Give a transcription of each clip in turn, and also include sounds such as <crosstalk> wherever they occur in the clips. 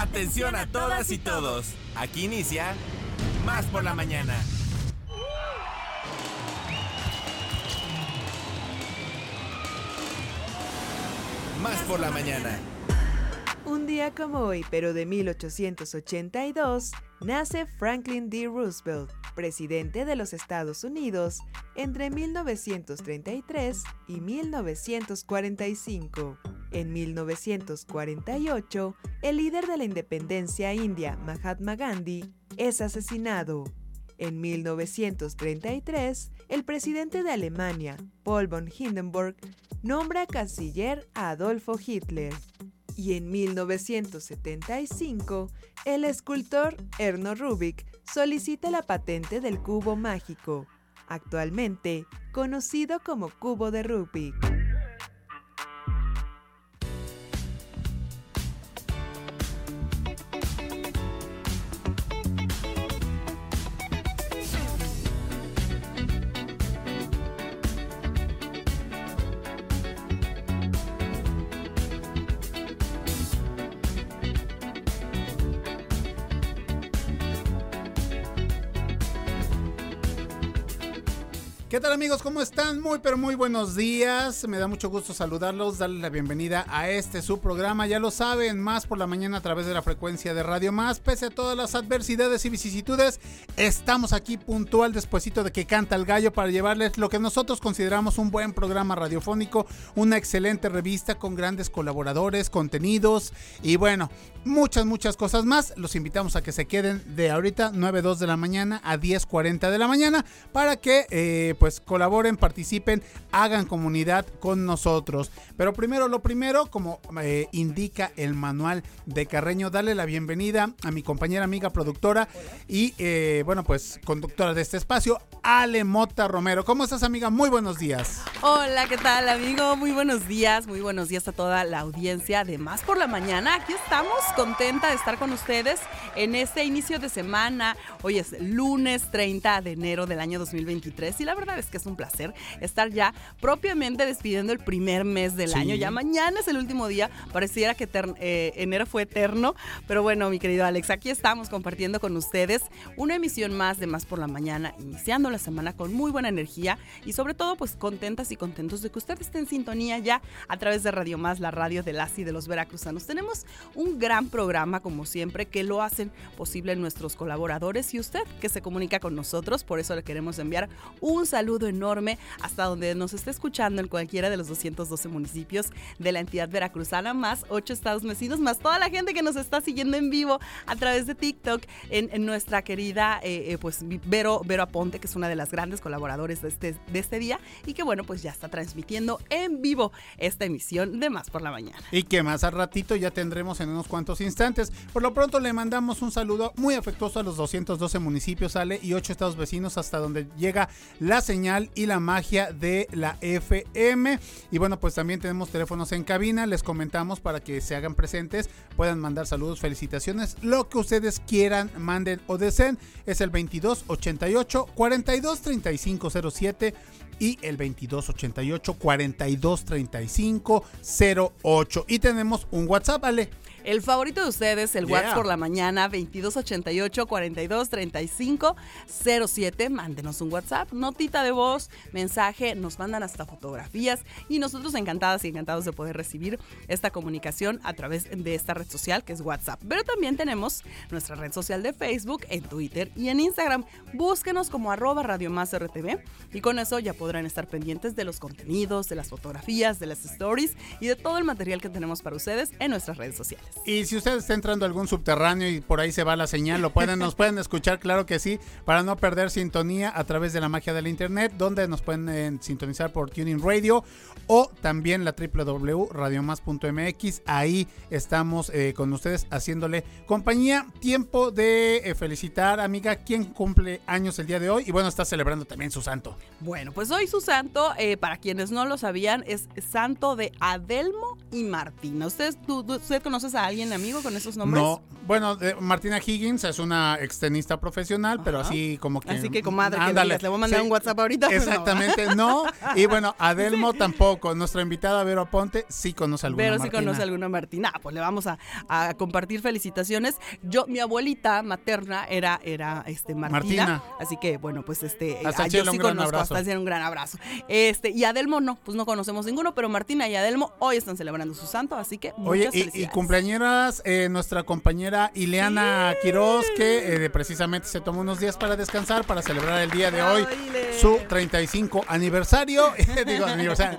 Atención a todas y todos. Aquí inicia Más por la mañana. Más por la mañana. Un día como hoy, pero de 1882, nace Franklin D. Roosevelt, presidente de los Estados Unidos, entre 1933 y 1945. En 1948, el líder de la independencia india, Mahatma Gandhi, es asesinado. En 1933, el presidente de Alemania, Paul von Hindenburg, nombra canciller a Adolfo Hitler. Y en 1975, el escultor Erno Rubik solicita la patente del cubo mágico, actualmente conocido como cubo de Rubik. ¿Qué tal amigos? ¿Cómo están? Muy pero muy buenos días. Me da mucho gusto saludarlos, darles la bienvenida a este su programa. Ya lo saben, más por la mañana a través de la frecuencia de Radio Más. Pese a todas las adversidades y vicisitudes, estamos aquí puntual despuesito de que canta el gallo para llevarles lo que nosotros consideramos un buen programa radiofónico, una excelente revista con grandes colaboradores, contenidos y bueno, muchas muchas cosas más. Los invitamos a que se queden de ahorita 9.2 de la mañana a 10.40 de la mañana para que eh, pues colaboren, participen, hagan comunidad con nosotros. Pero primero, lo primero, como eh, indica el manual de Carreño, dale la bienvenida a mi compañera amiga productora y eh, bueno, pues conductora de este espacio, Ale Mota Romero. ¿Cómo estás amiga? Muy buenos días. Hola, ¿qué tal amigo? Muy buenos días, muy buenos días a toda la audiencia de Más por la Mañana. Aquí estamos, contenta de estar con ustedes en este inicio de semana. Hoy es lunes 30 de enero del año 2023 y la verdad es que es un placer estar ya propiamente despidiendo el primer mes del año. Ya mañana es el último día. Pareciera que eh, enero fue eterno. Pero bueno, mi querido Alex, aquí estamos compartiendo con ustedes una emisión más de Más por la Mañana, iniciando la semana con muy buena energía y sobre todo pues contentas y contentos de que usted esté en sintonía ya a través de Radio Más, la radio de las y de los veracruzanos. Tenemos un gran programa como siempre que lo hacen posible nuestros colaboradores y usted que se comunica con nosotros. Por eso le queremos enviar un saludo saludo enorme hasta donde nos esté escuchando en cualquiera de los 212 municipios de la entidad veracruzana, más ocho estados vecinos, más toda la gente que nos está siguiendo en vivo a través de TikTok, en, nuestra querida eh, eh, pues Vero, Vero Aponte, que es una de las grandes colaboradores de este, de este día y que bueno, pues ya está transmitiendo en vivo esta emisión de Más por la Mañana. Y que más al ratito ya tendremos en unos cuantos instantes. Por lo pronto le mandamos un saludo muy afectuoso a los 212 municipios, Ale, y ocho estados vecinos hasta donde llega la señal y la magia de la FM. Y bueno, pues también tenemos teléfonos en cabina. Les comentamos para que se hagan presentes, puedan mandar saludos, felicitaciones, lo que ustedes quieran, manden o deseen. Es el 22 88 42 35 07 y el 2288 4235 08. Y tenemos un WhatsApp, ¿vale? El favorito de ustedes, el WhatsApp por la mañana, 2288 4235 07. Mándenos un WhatsApp, notita de voz, mensaje, nos mandan hasta fotografías y nosotros encantadas y encantados de poder recibir esta comunicación a través de esta red social que es WhatsApp. Pero también tenemos nuestra red social de Facebook, en Twitter y en Instagram. Búsquenos como arroba Radio Más RTV y con eso ya podrán estar pendientes de los contenidos, de las fotografías, de las stories y de todo el material que tenemos para ustedes en nuestras redes sociales. Y si usted está entrando a algún subterráneo y por ahí se va la señal, lo pueden, nos <laughs> pueden escuchar, claro que sí, para no perder sintonía a través de la magia del internet, donde nos pueden eh, sintonizar por Tuning Radio o también la www.radiomas.mx. Ahí estamos eh, con ustedes haciéndole compañía. Tiempo de eh, felicitar, amiga, quien cumple años el día de hoy y bueno, está celebrando también su santo. Bueno, pues hoy su santo, para quienes no lo sabían, es santo de Adelmo y Martina. ¿Usted, tú, usted conoces a alguien amigo con esos nombres? No, bueno, Martina Higgins es una extenista profesional, pero así como que. Así que, comadre, que ándale. digas, le voy a mandar Sí, un WhatsApp ahorita. no. Exactamente, no. <laughs> Y bueno, Adelmo tampoco. Nuestra invitada Vero Aponte sí conoce alguna Pero Martina. conoce alguna Martina, Ah, pues le vamos a, a compartir felicitaciones. Yo, mi abuelita materna era, era este Martina, Martina. así que bueno, pues este, Hasta ah, yo sí un gran conozco, abrazo. hasta el cielo un gran abrazo. Este, y Adelmo no, pues no conocemos ninguno, pero Martina y Adelmo hoy están celebrando su santo, así que Oye, muchas y, y felicidades. Eh, nuestra compañera Ileana Quiroz, que eh, precisamente se tomó unos días para descansar, para celebrar el día de hoy Ay, Ile. su 35 aniversario, <laughs> digo, aniversario,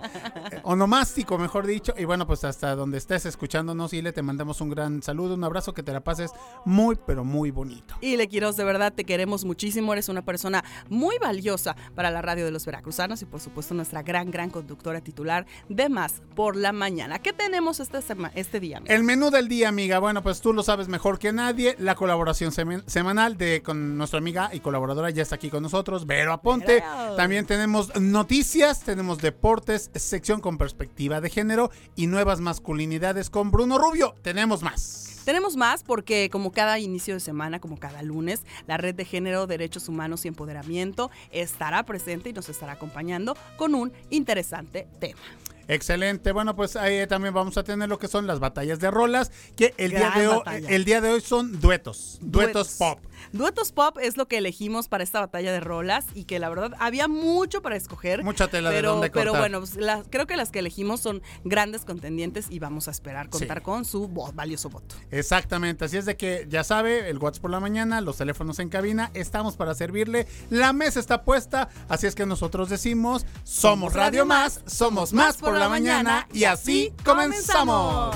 eh, onomástico, mejor dicho. Y bueno, pues hasta donde estés escuchándonos, Ile, te mandamos un gran saludo, un abrazo, que te la pases muy, pero muy bonito. Y Le Quiroz, de verdad te queremos muchísimo. Eres una persona muy valiosa para la radio de los veracruzanos y, por supuesto, nuestra gran, gran conductora titular de Más por la Mañana. ¿Qué tenemos este, sema- este día? El menú del día, amiga. Bueno, pues tú lo sabes mejor que nadie. La colaboración semen- semanal de con nuestra amiga y colaboradora ya está aquí con nosotros, Vero Aponte. También tenemos noticias, tenemos deportes, sección con perspectiva de género y nuevas masculinidades con Bruno Rubio. Tenemos más. Tenemos más porque como cada inicio de semana, como cada lunes, la Red de Género, Derechos Humanos y Empoderamiento estará presente y nos estará acompañando con un interesante tema. Excelente. Bueno, pues ahí también vamos a tener lo que son las batallas de rolas, que el día de hoy batalla. el día de hoy son duetos, duetos, Duetos. pop. Duetos Pop es lo que elegimos para esta batalla de rolas y que la verdad había mucho para escoger. Mucha tela de pero, dónde pero cortar. bueno, pues, creo que las que elegimos son grandes contendientes y vamos a esperar contar Sí. con su valioso voto. Exactamente, así es de que ya sabe, el WhatsApp por la mañana, los teléfonos en cabina, estamos para servirle, la mesa está puesta, así es que nosotros decimos, somos Radio Más, somos más por la mañana y así comenzamos.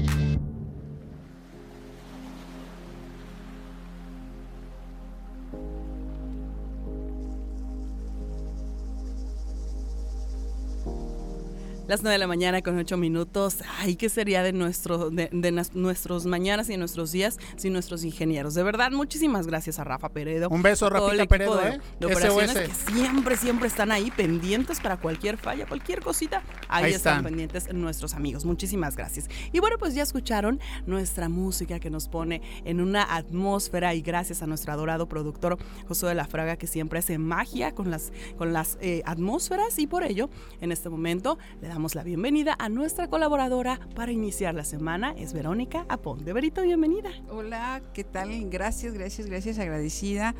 Las 9 de la mañana con 8 minutos. Ay, ¿qué sería de, nuestro, de, de nas- nuestros mañanas y nuestros días sin nuestros ingenieros? De verdad, muchísimas gracias a Rafa Peredo. Un beso, equipo Peredo, de, ¿eh? de operaciones SOS. que siempre, siempre están ahí pendientes para cualquier falla, cualquier cosita. Ahí, Ahí están. están. pendientes nuestros amigos. Muchísimas gracias. Y bueno, pues ya escucharon nuestra música que nos pone en una atmósfera y gracias a nuestro adorado productor Josué de la Fraga que siempre hace magia con las, con las eh, atmósferas y por ello en este momento le damos la bienvenida a nuestra colaboradora para iniciar la semana. Es Verónica Aponte. Verito, bienvenida. Hola, ¿qué tal? Gracias, gracias, gracias, agradecida.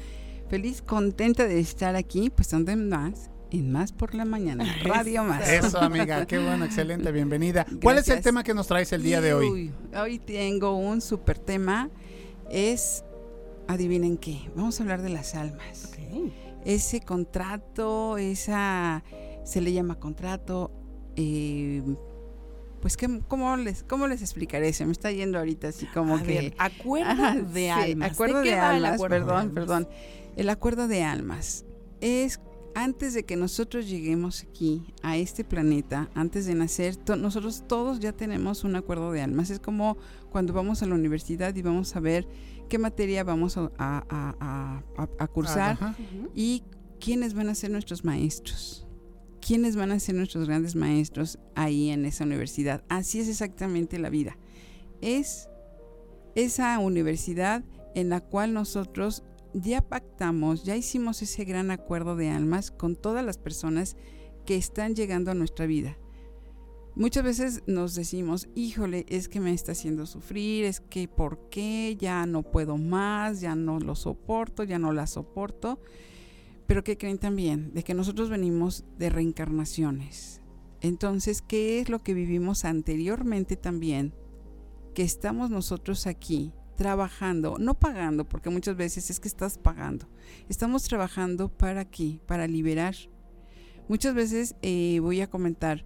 Feliz, contenta de estar aquí, pues donde más, en Más por la Mañana, <laughs> Radio Más. Eso, amiga, qué bueno, excelente, <laughs> bienvenida. ¿Cuál es el tema que nos traes el día de hoy? Uy, hoy tengo un super tema, es, adivinen qué, vamos a hablar de las almas. Ese contrato, esa, se le llama contrato, eh, pues, ¿qué, cómo, les, ¿cómo les explicaré? Se me está yendo ahorita así como A que... ver, acuerdo Ajá, de sí, almas. Acuerdo ¿De almas, acuerdo de perdón, almas? perdón. El acuerdo de almas es antes de que nosotros lleguemos aquí a este planeta, antes de nacer, to- nosotros todos ya tenemos un acuerdo de almas. Es como cuando vamos a la universidad y vamos a ver qué materia vamos a, a- a- a- a cursar Ajá. y quiénes van a ser nuestros maestros. ¿Quiénes van a ser nuestros grandes maestros ahí en esa universidad? Así es exactamente la vida. Es esa universidad en la cual nosotros ya pactamos, ya hicimos ese gran acuerdo de almas con todas las personas que están llegando a nuestra vida. Muchas veces nos decimos, híjole, es que me está haciendo sufrir, es que por qué, ya no puedo más, ya no lo soporto, ya no la soporto. Pero ¿qué creen también? De que nosotros venimos de reencarnaciones. Entonces, ¿qué es lo que vivimos anteriormente también? Que estamos nosotros aquí trabajando, no pagando, porque muchas veces es que estás pagando. Estamos trabajando para aquí, para liberar. Muchas veces eh, voy a comentar,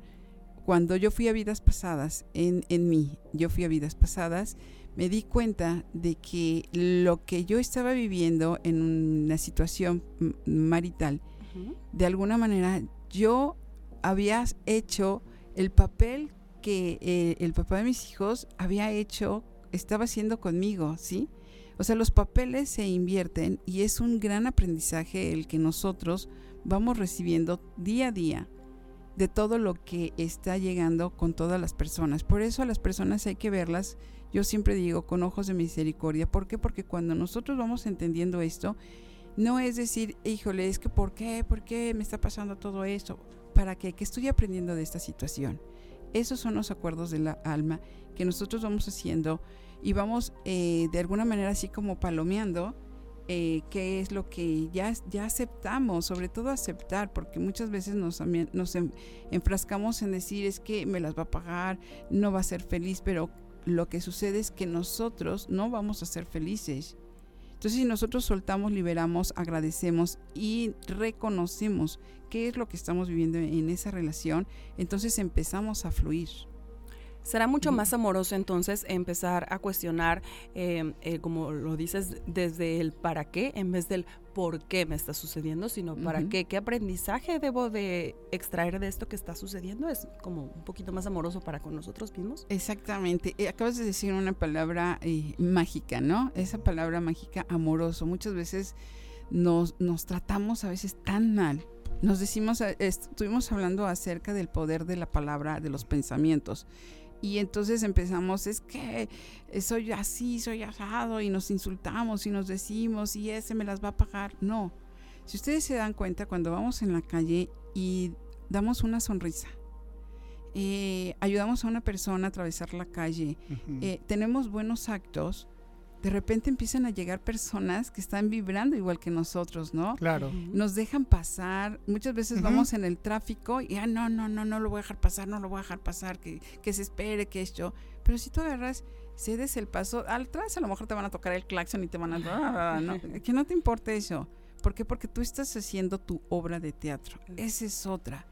cuando yo fui a vidas pasadas, en, en mí, yo fui a vidas pasadas, me di cuenta de que lo que yo estaba viviendo en una situación m- marital, de alguna manera yo había hecho el papel que eh, el papá de mis hijos había hecho, estaba haciendo conmigo, ¿sí? O sea, los papeles se invierten y es un gran aprendizaje el que nosotros vamos recibiendo día a día de todo lo que está llegando con todas las personas. Por eso a las personas hay que verlas, yo siempre digo, con ojos de misericordia. ¿Por qué? Porque cuando nosotros vamos entendiendo esto, no es decir, híjole, es que ¿por qué? ¿Por qué me está pasando todo esto? ¿Para qué? Que estoy aprendiendo de esta situación. Esos son los acuerdos de la alma que nosotros vamos haciendo y vamos eh, de alguna manera así como palomeando eh, qué es lo que ya, ya aceptamos, sobre todo aceptar, porque muchas veces nos, nos en- enfrascamos en decir es que me las va a pagar, no va a ser feliz, pero lo que sucede es que nosotros no vamos a ser felices. Entonces, si nosotros soltamos, liberamos, agradecemos y reconocemos qué es lo que estamos viviendo en esa relación, entonces empezamos a fluir. Será mucho más amoroso entonces empezar a cuestionar, eh, eh, como lo dices, desde el para qué en vez del por qué me está sucediendo, sino para qué, qué aprendizaje debo de extraer de esto que está sucediendo. Es como un poquito más amoroso para con nosotros mismos. Exactamente. Eh, acabas de decir una palabra eh, mágica, ¿no? Esa palabra mágica, amoroso. Muchas veces nos, nos tratamos a veces tan mal. Nos decimos, est- estuvimos hablando acerca del poder de la palabra, de los pensamientos. Y entonces empezamos, es que eh, soy así, soy asado, y nos insultamos y nos decimos, y ese me las va a pagar. No. Si ustedes se dan cuenta, cuando vamos en la calle y damos una sonrisa, eh, ayudamos a una persona a atravesar la calle, eh, tenemos buenos actos, de repente empiezan a llegar personas que están vibrando igual que nosotros, ¿no? claro. Nos dejan pasar, muchas veces vamos en el tráfico y, ah, no, no, no, no lo voy a dejar pasar, no lo voy a dejar pasar, que, que se espere, que esto. Pero si tú agarras, cedes el paso, atrás a lo mejor te van a tocar el claxon y te van a... ¿no? <laughs> Que no te importe eso. ¿Por qué? Porque tú estás haciendo tu obra de teatro. Esa es otra.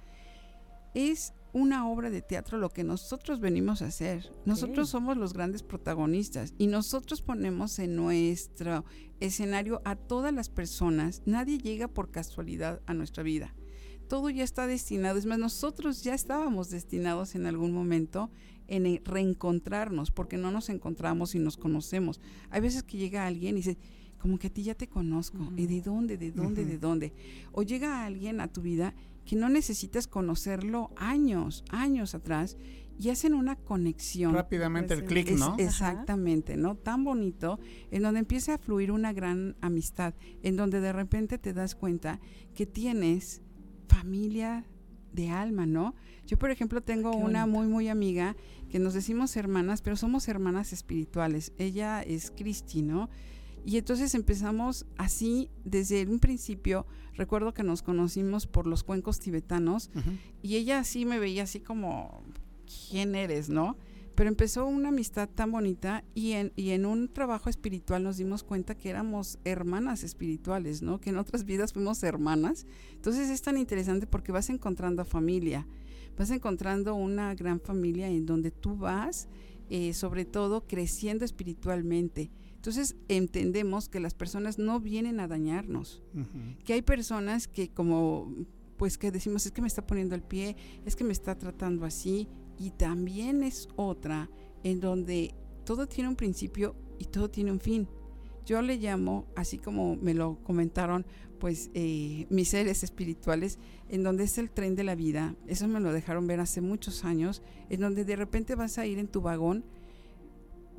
Es una obra de teatro lo que nosotros venimos a hacer. Nosotros somos los grandes protagonistas y nosotros ponemos en nuestro escenario a todas las personas. Nadie llega por casualidad a nuestra vida. Todo ya está destinado. Es más, nosotros ya estábamos destinados en algún momento en reencontrarnos porque no nos encontramos y nos conocemos. Hay veces que llega alguien y dice, como que a ti ya te conozco. ¿Y de dónde? ¿De dónde? ¿De dónde? O llega alguien a tu vida que no necesitas conocerlo años, años atrás y hacen una conexión. Rápidamente el clic, Es- ¿no? exactamente, ¿no? Tan bonito, en donde empieza a fluir una gran amistad, en donde de repente te das cuenta que tienes familia de alma, ¿no? Yo, por ejemplo, tengo Qué una bonito. muy, muy amiga que nos decimos hermanas, pero somos hermanas espirituales. Ella es Cristi, ¿no? Y entonces empezamos así desde un principio. Recuerdo que nos conocimos por los cuencos tibetanos y ella así me veía así como, ¿quién eres, no? Pero empezó una amistad tan bonita y en, y en un trabajo espiritual nos dimos cuenta que éramos hermanas espirituales, ¿no? Que en otras vidas fuimos hermanas. Entonces es tan interesante porque vas encontrando familia, vas encontrando una gran familia en donde tú vas, eh, sobre todo, creciendo espiritualmente. Entonces entendemos que las personas no vienen a dañarnos que hay personas que como pues que decimos es que me está poniendo el pie, es que me está tratando así y también es otra en donde todo tiene un principio y todo tiene un fin. Yo le llamo, así como me lo comentaron, pues eh, mis seres espirituales, en donde es el tren de la vida. Eso me lo dejaron ver hace muchos años, en donde de repente vas a ir en tu vagón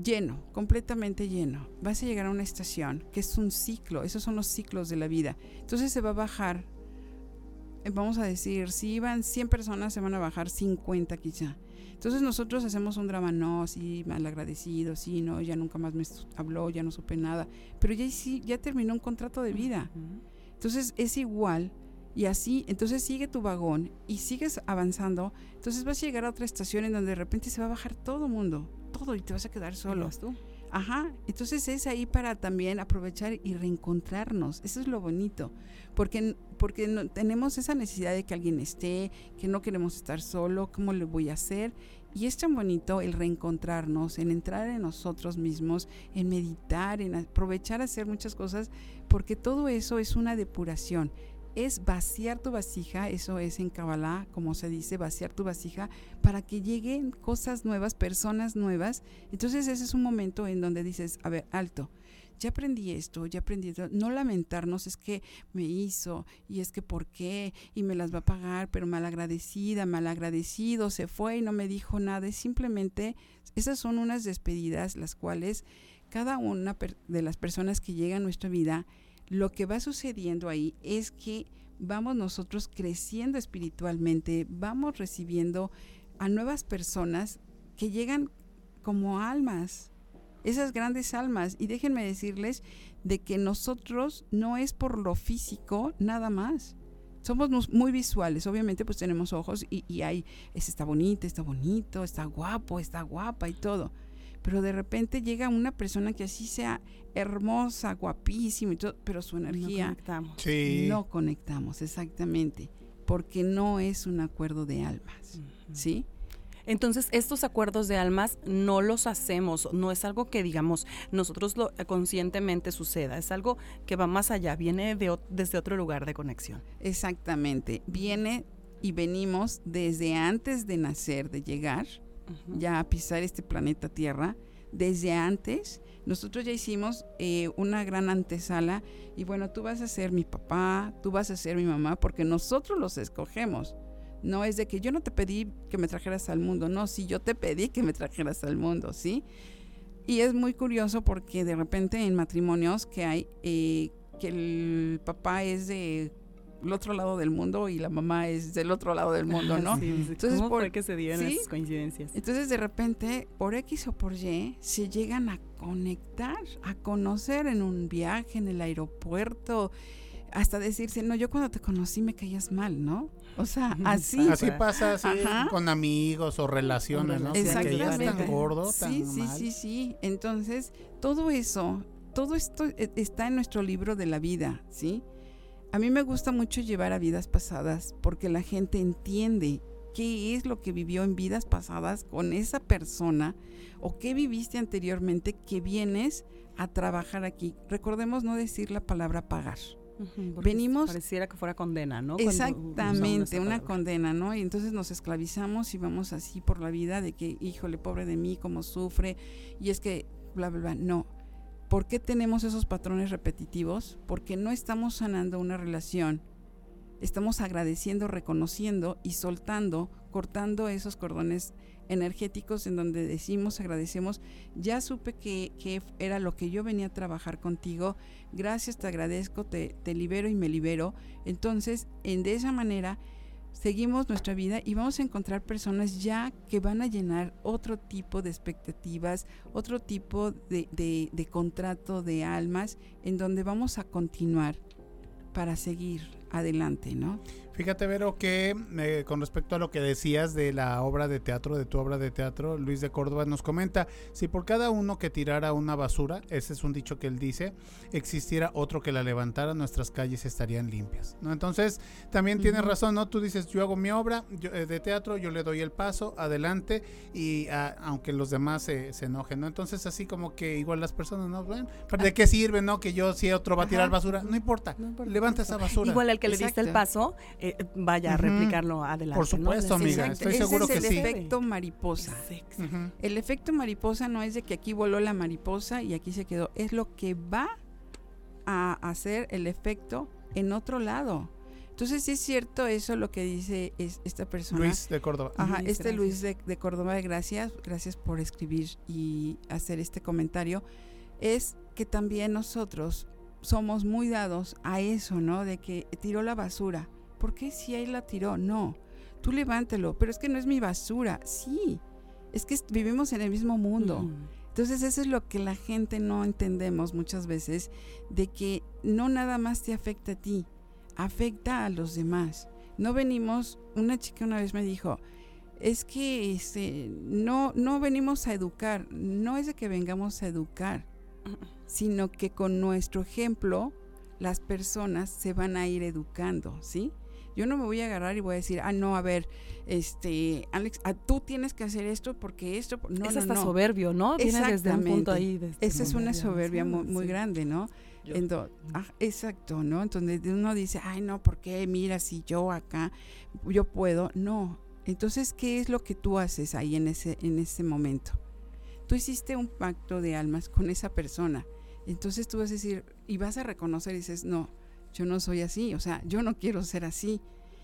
lleno, completamente lleno. Vas a llegar a una estación que es un ciclo, esos son los ciclos de la vida. Entonces se va a bajar, eh, vamos a decir, si iban 100 personas, se van a bajar 50 quizá. Entonces nosotros hacemos un drama, no, sí, mal agradecido, sí, no, ya nunca más me habló, ya no supe nada. Pero ya, sí, ya terminó un contrato de vida. Entonces es igual y así, entonces sigue tu vagón y sigues avanzando. Entonces vas a llegar a otra estación en donde de repente se va a bajar todo mundo, todo y te vas a quedar ¿Y solo. tú? Ajá, entonces es ahí para también aprovechar y reencontrarnos. Eso es lo bonito, porque, porque no, tenemos esa necesidad de que alguien esté, que no queremos estar solo, ¿cómo le voy a hacer? Y es tan bonito el reencontrarnos, en entrar en nosotros mismos, en meditar, en aprovechar a hacer muchas cosas, porque todo eso es una depuración es vaciar tu vasija, eso es en Kabbalah, como se dice, vaciar tu vasija para que lleguen cosas nuevas, personas nuevas. Entonces ese es un momento en donde dices, a ver, alto, ya aprendí esto, ya aprendí esto. No lamentarnos, es que me hizo y es que por qué y me las va a pagar, pero malagradecida, malagradecido, se fue y no me dijo nada. Es simplemente, esas son unas despedidas las cuales cada una de las personas que llegan a nuestra vida lo que va sucediendo ahí es que vamos nosotros creciendo espiritualmente, vamos recibiendo a nuevas personas que llegan como almas, esas grandes almas. Y déjenme decirles de que nosotros no es por lo físico nada más. Somos muy visuales, obviamente pues tenemos ojos y, y hay, está bonito, está bonito, está guapo, está guapa y todo pero de repente llega una persona que así sea hermosa, guapísima y todo, pero su energía no conectamos. No conectamos, exactamente, porque no es un acuerdo de almas, ¿sí? Entonces, estos acuerdos de almas no los hacemos, no es algo que digamos nosotros lo eh, conscientemente suceda, es algo que va más allá, viene de, desde otro lugar de conexión. Exactamente, viene y venimos desde antes de nacer, de llegar, ya a pisar este planeta Tierra. Desde antes, nosotros ya hicimos eh, una gran antesala y bueno, tú vas a ser mi papá, tú vas a ser mi mamá, porque nosotros los escogemos. No es de que yo no te pedí que me trajeras al mundo, no, si yo te pedí que me trajeras al mundo, ¿sí? Y es muy curioso porque de repente en matrimonios que hay, eh, que el papá es de el otro lado del mundo y la mamá es del otro lado del mundo, ¿no? Entonces, ¿cómo por, fue que se dieron esas coincidencias? Entonces, de repente, por X o por Y, se llegan a conectar, a conocer en un viaje, en el aeropuerto, hasta decirse, no, yo cuando te conocí me caías mal, ¿no? O sea, así. Así pasa así con amigos o relaciones, ¿no? Exactamente. tan gordo, tan sí, sí, mal. sí, sí. Entonces, todo eso, todo esto e, está en nuestro libro de la vida, ¿sí? A mí me gusta mucho llevar a vidas pasadas porque la gente entiende qué es lo que vivió en vidas pasadas con esa persona o qué viviste anteriormente que vienes a trabajar aquí. Recordemos no decir la palabra pagar. Venimos. Pareciera que fuera condena, ¿no? Exactamente, una condena, ¿no? Y entonces nos esclavizamos y vamos así por la vida de que, híjole, pobre de mí, cómo sufre. Y es que, bla, bla, bla. No, ¿Por qué tenemos esos patrones repetitivos? Porque no estamos sanando una relación. Estamos agradeciendo, reconociendo y soltando, cortando esos cordones energéticos en donde decimos, agradecemos, ya supe que, era lo que yo venía a trabajar contigo, gracias, te agradezco, te, te libero y me libero. Entonces, en, de esa manera seguimos nuestra vida y vamos a encontrar personas ya que van a llenar otro tipo de expectativas, otro tipo de, de, contrato de almas en donde vamos a continuar para seguir adelante, ¿no? Fíjate, Vero, que eh, con respecto a lo que decías de la obra de teatro, de tu obra de teatro, Luis de Córdoba nos comenta, si por cada uno que tirara una basura, ese es un dicho que él dice, existiera otro que la levantara, nuestras calles estarían limpias, ¿no? Entonces, también tienes razón, ¿no? Tú dices, yo hago mi obra eh, de teatro, yo le doy el paso, adelante, y ah, aunque los demás se, enojen, ¿no? Entonces, así como que igual las personas, ¿no? Bueno, ¿de qué sirve, no? Que yo, si otro va a tirar basura, no importa, levanta esa basura. Igual el que le diste el paso, eh, vaya a replicarlo adelante. Por supuesto, amiga, estoy seguro es el efecto mariposa. El efecto mariposa no es de que aquí voló la mariposa y aquí se quedó, es lo que va a hacer el efecto en otro lado. Entonces, es cierto eso lo que dice esta persona. Luis de Córdoba. Ajá, este Luis de, de, Córdoba, gracias, gracias por escribir y hacer este comentario. Es que también nosotros somos muy dados a eso, ¿no? De que tiró la basura. ¿Por qué si ahí la tiró? No. Tú levántelo, pero es que no es mi basura. Sí, es que vivimos en el mismo mundo. Entonces eso es lo que la gente no entendemos muchas veces, de que no nada más te afecta a ti, afecta a los demás. No venimos, una chica una vez me dijo, es que este, no, no venimos a educar, no es de que vengamos a educar, sino que con nuestro ejemplo las personas se van a ir educando, ¿sí? Yo no me voy a agarrar y voy a decir, ah, no, a ver, este, Alex, ah, tú tienes que hacer esto porque esto. No, es no, hasta no. soberbio, ¿no? Viene desde un punto ahí. este Esa es una soberbia sí, muy, muy sí. grande, ¿no? Ah, exacto, ¿no? Entonces uno dice, ay, no, ¿por qué? Mira, si yo acá, yo puedo. No. Entonces, ¿qué es lo que tú haces ahí en ese, en ese momento? Tú hiciste un pacto de almas con esa persona. Entonces tú vas a decir, y vas a reconocer y dices, no, yo no soy así, o sea, yo no quiero ser así.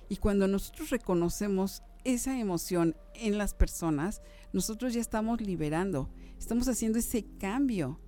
Y cuando nosotros reconocemos esa emoción en las personas, nosotros ya estamos liberando, estamos haciendo ese cambio.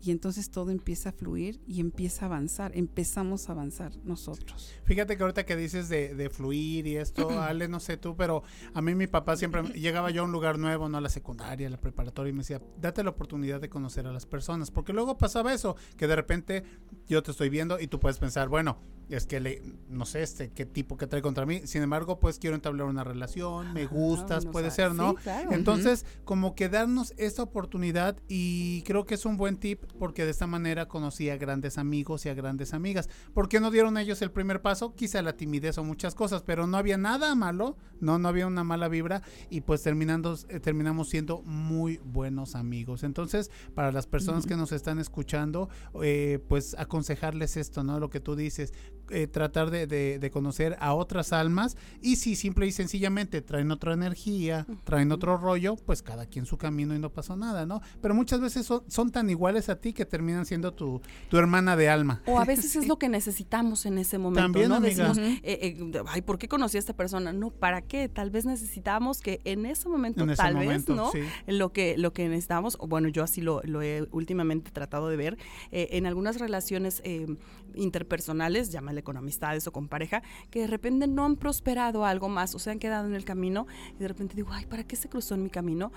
Y entonces todo empieza a fluir y empieza a avanzar, empezamos a avanzar nosotros. Fíjate que ahorita que dices de, de fluir y esto, <clears throat> Ale, no sé tú, pero a mí mi papá siempre llegaba yo a un lugar nuevo, no a la secundaria, a la preparatoria, y me decía, date la oportunidad de conocer a las personas, porque luego pasaba eso, que de repente yo te estoy viendo y tú puedes pensar, bueno, es que le, no sé, este, qué tipo que trae contra mí, sin embargo, pues quiero entablar una relación, me gustas, puede ser, ¿no? Sí, claro. Entonces, como que darnos esta oportunidad y creo que es un buen tip porque de esta manera conocí a grandes amigos y a grandes amigas. ¿Por qué no dieron ellos el primer paso? Quizá la timidez o muchas cosas, pero no había nada malo, no, no había una mala vibra y pues terminando, eh, terminamos siendo muy buenos amigos. Entonces, para las personas que nos están escuchando, eh, pues aconsejarles esto, ¿no? Lo que tú dices, eh, tratar de, de- de conocer a otras almas y si simple y sencillamente traen otra energía, traen otro rollo, pues cada quien su camino y no pasó nada, ¿no? Pero muchas veces son, son tan iguales a ti que terminan siendo tu, tu hermana de alma. O a <laughs> veces es lo que necesitamos en ese momento, También, ¿no? amiga. Decimos, eh, eh, ay, ¿por qué conocí a esta persona? No, ¿para qué? Tal vez necesitamos que en ese momento, En ese tal momento, vez, ¿no? sí. Lo que, lo que necesitamos, bueno, yo así lo, lo he últimamente tratado de ver, eh, en algunas relaciones eh, interpersonales, llámale con amistades o con pareja, que de repente no han prosperado algo más o se han quedado en el camino y de repente digo, ay, ¿para qué se cruzó en mi camino?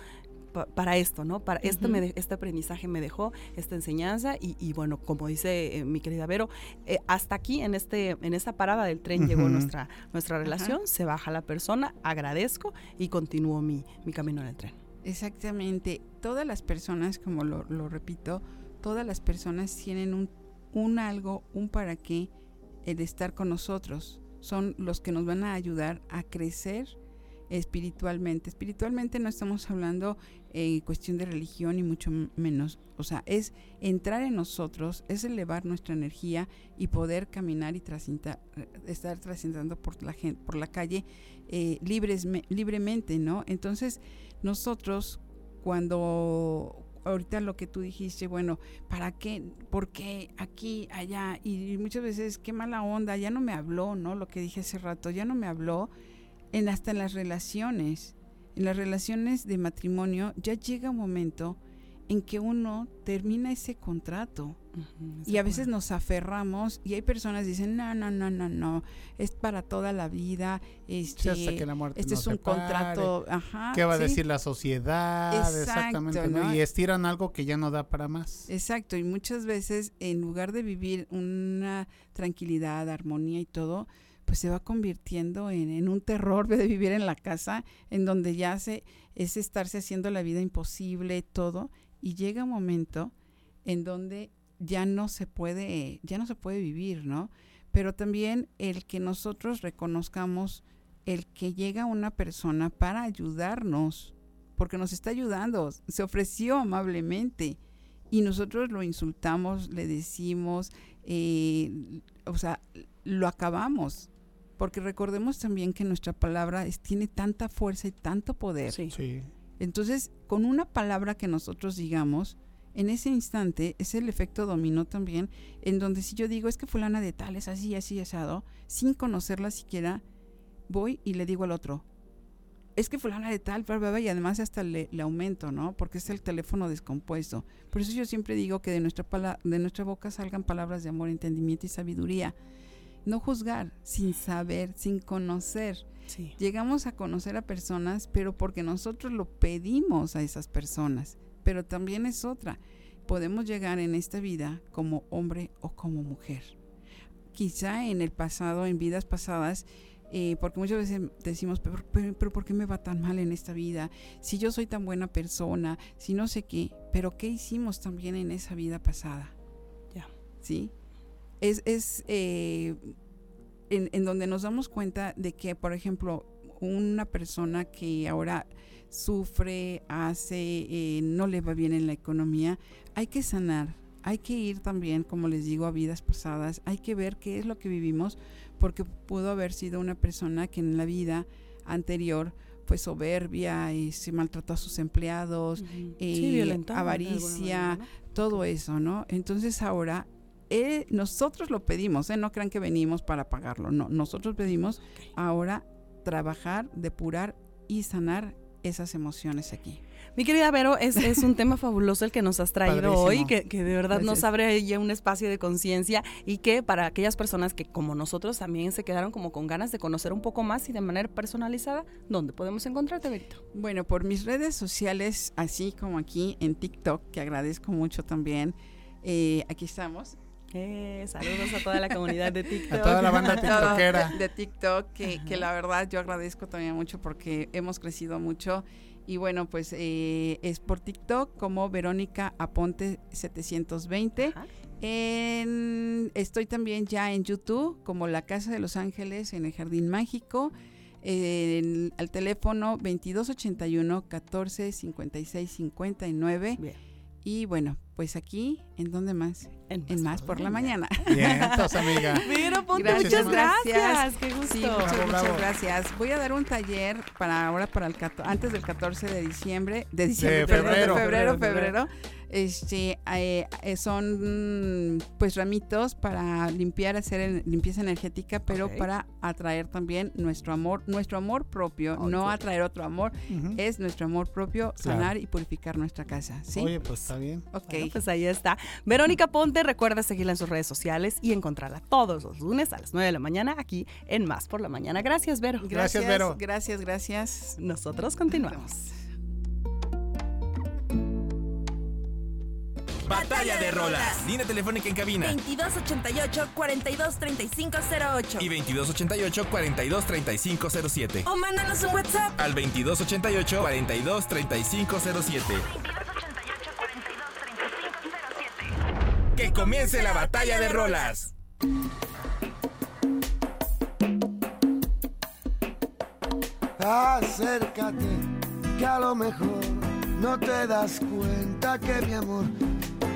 Pa- para esto, ¿no? Para esto me de- este aprendizaje me dejó esta enseñanza y, y bueno, como dice eh, mi querida Vero, eh, hasta aquí en este en esta parada del tren llegó nuestra nuestra relación, se baja la persona, agradezco y continúo mi, mi camino en el tren. Exactamente. Todas las personas, como lo, lo repito, todas las personas tienen un, un algo, un para qué el estar con nosotros. Son los que nos van a ayudar a crecer espiritualmente. Espiritualmente no estamos hablando en cuestión de religión y mucho menos. O sea, es entrar en nosotros, es elevar nuestra energía y poder caminar y trascenda- estar trascendando por la gente, por la calle eh, libres, libremente, ¿no? Entonces, nosotros cuando ahorita lo que tú dijiste, bueno, ¿para qué? ¿Por qué? Aquí, allá. Y muchas veces, qué mala onda, ya no me habló, ¿no? Lo que dije hace rato, ya no me habló. En, hasta en las relaciones, en las relaciones de matrimonio, ya llega un momento en que uno termina ese contrato. Y a veces nos aferramos y hay personas que dicen, no, no, no, no, no, es para toda la vida, este, Sí, hasta que la muerte este es un separe. contrato, ajá. ¿Qué va a decir la sociedad? Exacto, Exactamente. Y estiran algo que ya no da para más. Exacto, y muchas veces en lugar de vivir una tranquilidad, armonía y todo, pues se va convirtiendo en, en un terror de vivir en la casa, en donde ya se, es estarse haciendo la vida imposible, todo, y llega un momento en donde ya no se puede, ya no se puede vivir, ¿no? Pero también el que nosotros reconozcamos el que llega una persona para ayudarnos, porque nos está ayudando, se ofreció amablemente y nosotros lo insultamos, le decimos, eh, o sea, lo acabamos. Porque recordemos también que nuestra palabra es- tiene tanta fuerza y tanto poder. Sí. Sí. Entonces, con una palabra que nosotros digamos, en ese instante es el efecto dominó también, en donde si yo digo es que fulana de tal es así, así, asado, sin conocerla siquiera, voy y le digo al otro, es que fulana de tal, bla, y además hasta le, le aumento, ¿no? Porque es el teléfono descompuesto. Por eso yo siempre digo que de nuestra, pala- de nuestra boca salgan palabras de amor, entendimiento y sabiduría. No juzgar, sin saber, sin conocer. Sí. Llegamos a conocer a personas, pero porque nosotros lo pedimos a esas personas. Pero también es otra. Podemos llegar en esta vida como hombre o como mujer. Quizá en el pasado, en vidas pasadas, eh, porque muchas veces decimos, pero, pero, pero, ¿por qué me va tan mal en esta vida? Si yo soy tan buena persona, si no sé qué, pero ¿qué hicimos también en esa vida pasada? Ya. ¿Sí? Es, es eh, en, en donde nos damos cuenta de que, por ejemplo, una persona que ahora sufre, hace, eh, no le va bien en la economía, hay que sanar, hay que ir también, como les digo, a vidas pasadas, hay que ver qué es lo que vivimos, porque pudo haber sido una persona que en la vida anterior fue soberbia, y se maltrató a sus empleados, eh, Sí, alguna avaricia, todo eso, ¿no? Entonces ahora eh, nosotros lo pedimos, ¿eh? no crean que venimos para pagarlo, no, nosotros pedimos ahora trabajar, depurar y sanar esas emociones aquí. Mi querida Vero, es, es un tema fabuloso el que nos has traído Padrísimo. hoy, que, que de verdad nos abre ya un espacio de conciencia y que para aquellas personas que como nosotros también se quedaron como con ganas de conocer un poco más y de manera personalizada, ¿dónde podemos encontrarte, Verito? Bueno, por mis redes sociales, así como aquí en TikTok, que agradezco mucho también, eh, aquí estamos. Eh, saludos a toda la comunidad de <laughs> TikTok. A toda la banda <laughs> tiktokera. De, de TikTok, que, que la verdad yo agradezco también mucho porque hemos crecido mucho. Y bueno, pues eh, es por TikTok como Verónica Aponte 720. Ajá. En- estoy también ya en YouTube como La Casa de los Ángeles en el Jardín Mágico. En- al teléfono 2281 14 56 59. Bien. Y bueno, pues aquí, ¿en dónde más? En Más por la Mañana. Bien, entonces, amiga. <laughs> Vero, Ponte, Gracias, muchas gracias. Qué gusto. Sí, muchas, Bravo, muchas bravo. gracias. Voy a dar un taller para ahora, para el cato- antes del 14 de diciembre, de diciembre, De perdón, febrero. de febrero, Febrero, febrero. Este, eh, eh, son mm, pues ramitos para limpiar, hacer en- limpieza energética, pero para atraer también nuestro amor, nuestro amor propio, no atraer otro amor, es nuestro amor propio, Claro. sanar y purificar nuestra casa, ¿sí? Oye, pues está bien. ok. Bueno, pues ahí está. Verónica Ponte, recuerda seguirla en sus redes sociales y encontrarla todos los lunes a las 9 de la mañana aquí en Más por la Mañana. Gracias, Vero. Gracias, Vero. Gracias, gracias. Nosotros continuamos. Batalla de rolas. Línea telefónica en cabina. 2288-423508. Y 2288-423507. O mándanos un WhatsApp. Al 2288-423507. Que comience la batalla de rolas. Acércate, que a lo mejor no te das cuenta que mi amor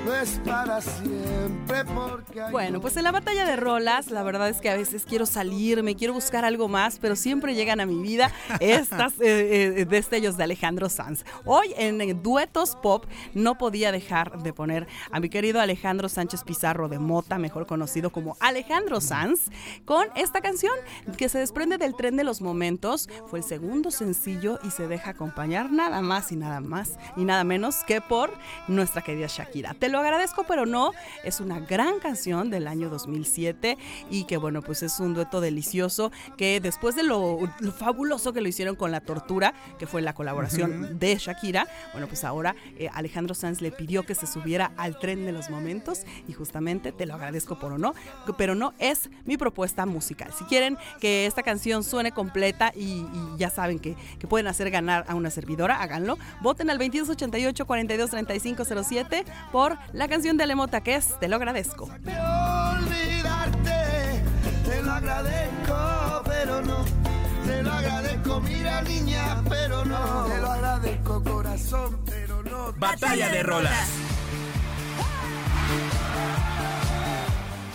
no es para siempre porque hay Bueno, pues en la batalla de rolas, la verdad es que a veces quiero salirme, quiero buscar algo más, pero siempre llegan a mi vida estas <laughs> eh, eh, destellos de Alejandro Sanz. Hoy en, eh, Duetos Pop no podía dejar de poner a mi querido Alejandro Sánchez Pizarro de Mota, mejor conocido como Alejandro Sanz, con esta canción que se desprende del tren de los momentos. Fue el segundo sencillo y se deja acompañar nada más y nada más y nada menos que por nuestra querida Shakira. Te lo agradezco, pero no. Es una gran canción del año 2007 y que bueno, pues es un dueto delicioso que después de lo, lo fabuloso que lo hicieron con La Tortura, que fue la colaboración de Shakira, bueno, pues ahora eh, Alejandro Sanz le pidió que se subiera al tren de los momentos y justamente te lo agradezco por o no, pero no es mi propuesta musical. Si quieren que esta canción suene completa y, y ya saben que, que pueden hacer ganar a una servidora, háganlo. Voten al 2288 423507 por la canción de Alemota que es Te lo agradezco. de olvidarte. Te lo agradezco, pero no. Te lo agradezco, mira niña, pero no. Te lo agradezco, corazón, pero no. Batalla de rolas.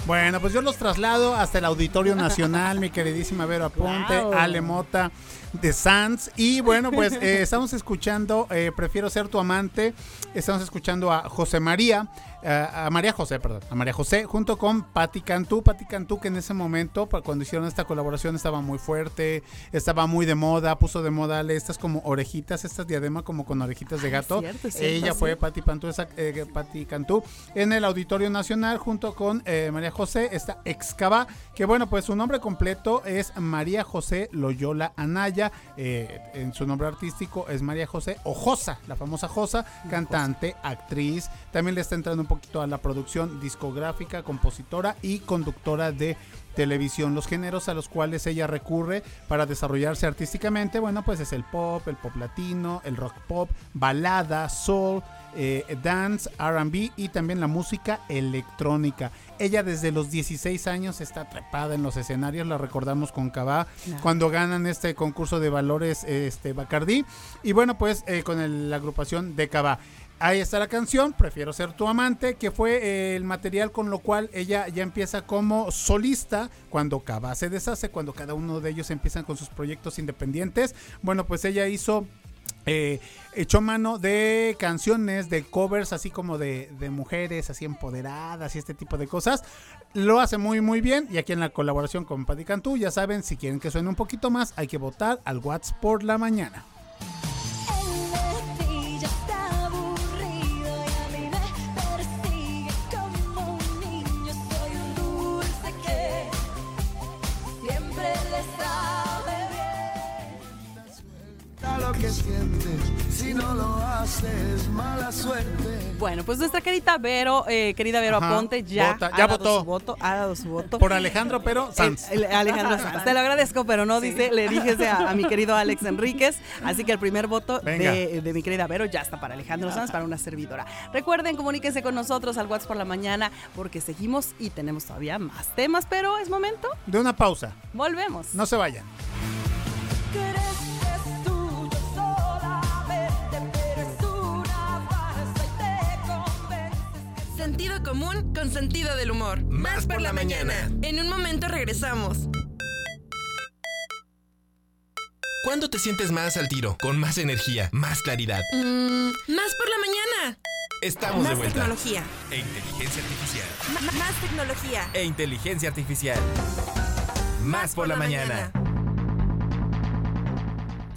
Bueno, pues yo los traslado hasta el Auditorio Nacional, mi queridísima Vero Aponte, Wow. Ale Mota de Sanz. Y bueno, pues eh, <laughs> estamos escuchando eh, Prefiero ser tu amante. Estamos escuchando a José María, eh, a María José, perdón, a María José, junto con Patti Cantú. Patti Cantú, que en ese momento, cuando hicieron esta colaboración, estaba muy fuerte, estaba muy de moda, puso de moda estas como orejitas, estas diadema como con orejitas de gato. cierto, es cierto, Ella sí. fue Patti Cantú, esa, eh, Patti Cantú en el Auditorio Nacional junto con eh, María José, esta excava, que bueno, pues su nombre completo es María José Loyola Anaya, eh, en su nombre artístico es María José Ojosa, la famosa Josa, cantante, actriz, también le está entrando un poquito a la producción discográfica, compositora y conductora de televisión. Los géneros a los cuales ella recurre para desarrollarse artísticamente, bueno, pues es el pop, el pop latino, el rock pop, balada, soul, eh, dance, RB y también la música electrónica. Ella desde los 16 años está trepada en los escenarios, la recordamos con Cabá cuando ganan este concurso de valores este Bacardí y bueno pues eh, con el- la agrupación de Cabá. Ahí está la canción, Prefiero ser tu amante, que fue eh, el material con lo cual ella ya empieza como solista cuando Cabá se deshace, cuando cada uno de ellos empiezan con sus proyectos independientes. Bueno, pues ella hizo eh, echó mano de canciones, de covers, así como de, de mujeres, así empoderadas y este tipo de cosas. Lo hace muy, muy bien. Y aquí en la colaboración con Paddy Cantú, ya saben, si quieren que suene un poquito más, hay que votar al WhatsApp por la mañana. Lo que sientes, si no lo haces, mala suerte. Bueno, pues nuestra querida Vero, eh, querida Vero Ajá, Aponte, ya, vota, ha ya dado votó. su voto, ha dado su voto. Por Alejandro, pero Sanz. El- el Alejandro <laughs> Sanz. Te lo agradezco, pero no dice, le dije a, a mi querido Alex Enríquez. Así que el primer voto de mi querida Vero ya está para Alejandro Sanz, para una servidora. Recuerden, comuníquense con nosotros al WhatsApp por la mañana, porque seguimos y tenemos todavía más temas, pero es momento. De una pausa. Volvemos. No se vayan. Sentido común con sentido del humor. Más por la mañana. En un momento regresamos. ¿Cuándo te sientes más al tiro? Con más energía, más claridad. Mm, más por la mañana. Estamos de Más vuelta. tecnología. E inteligencia artificial. Más tecnología. E inteligencia artificial. Más por la mañana.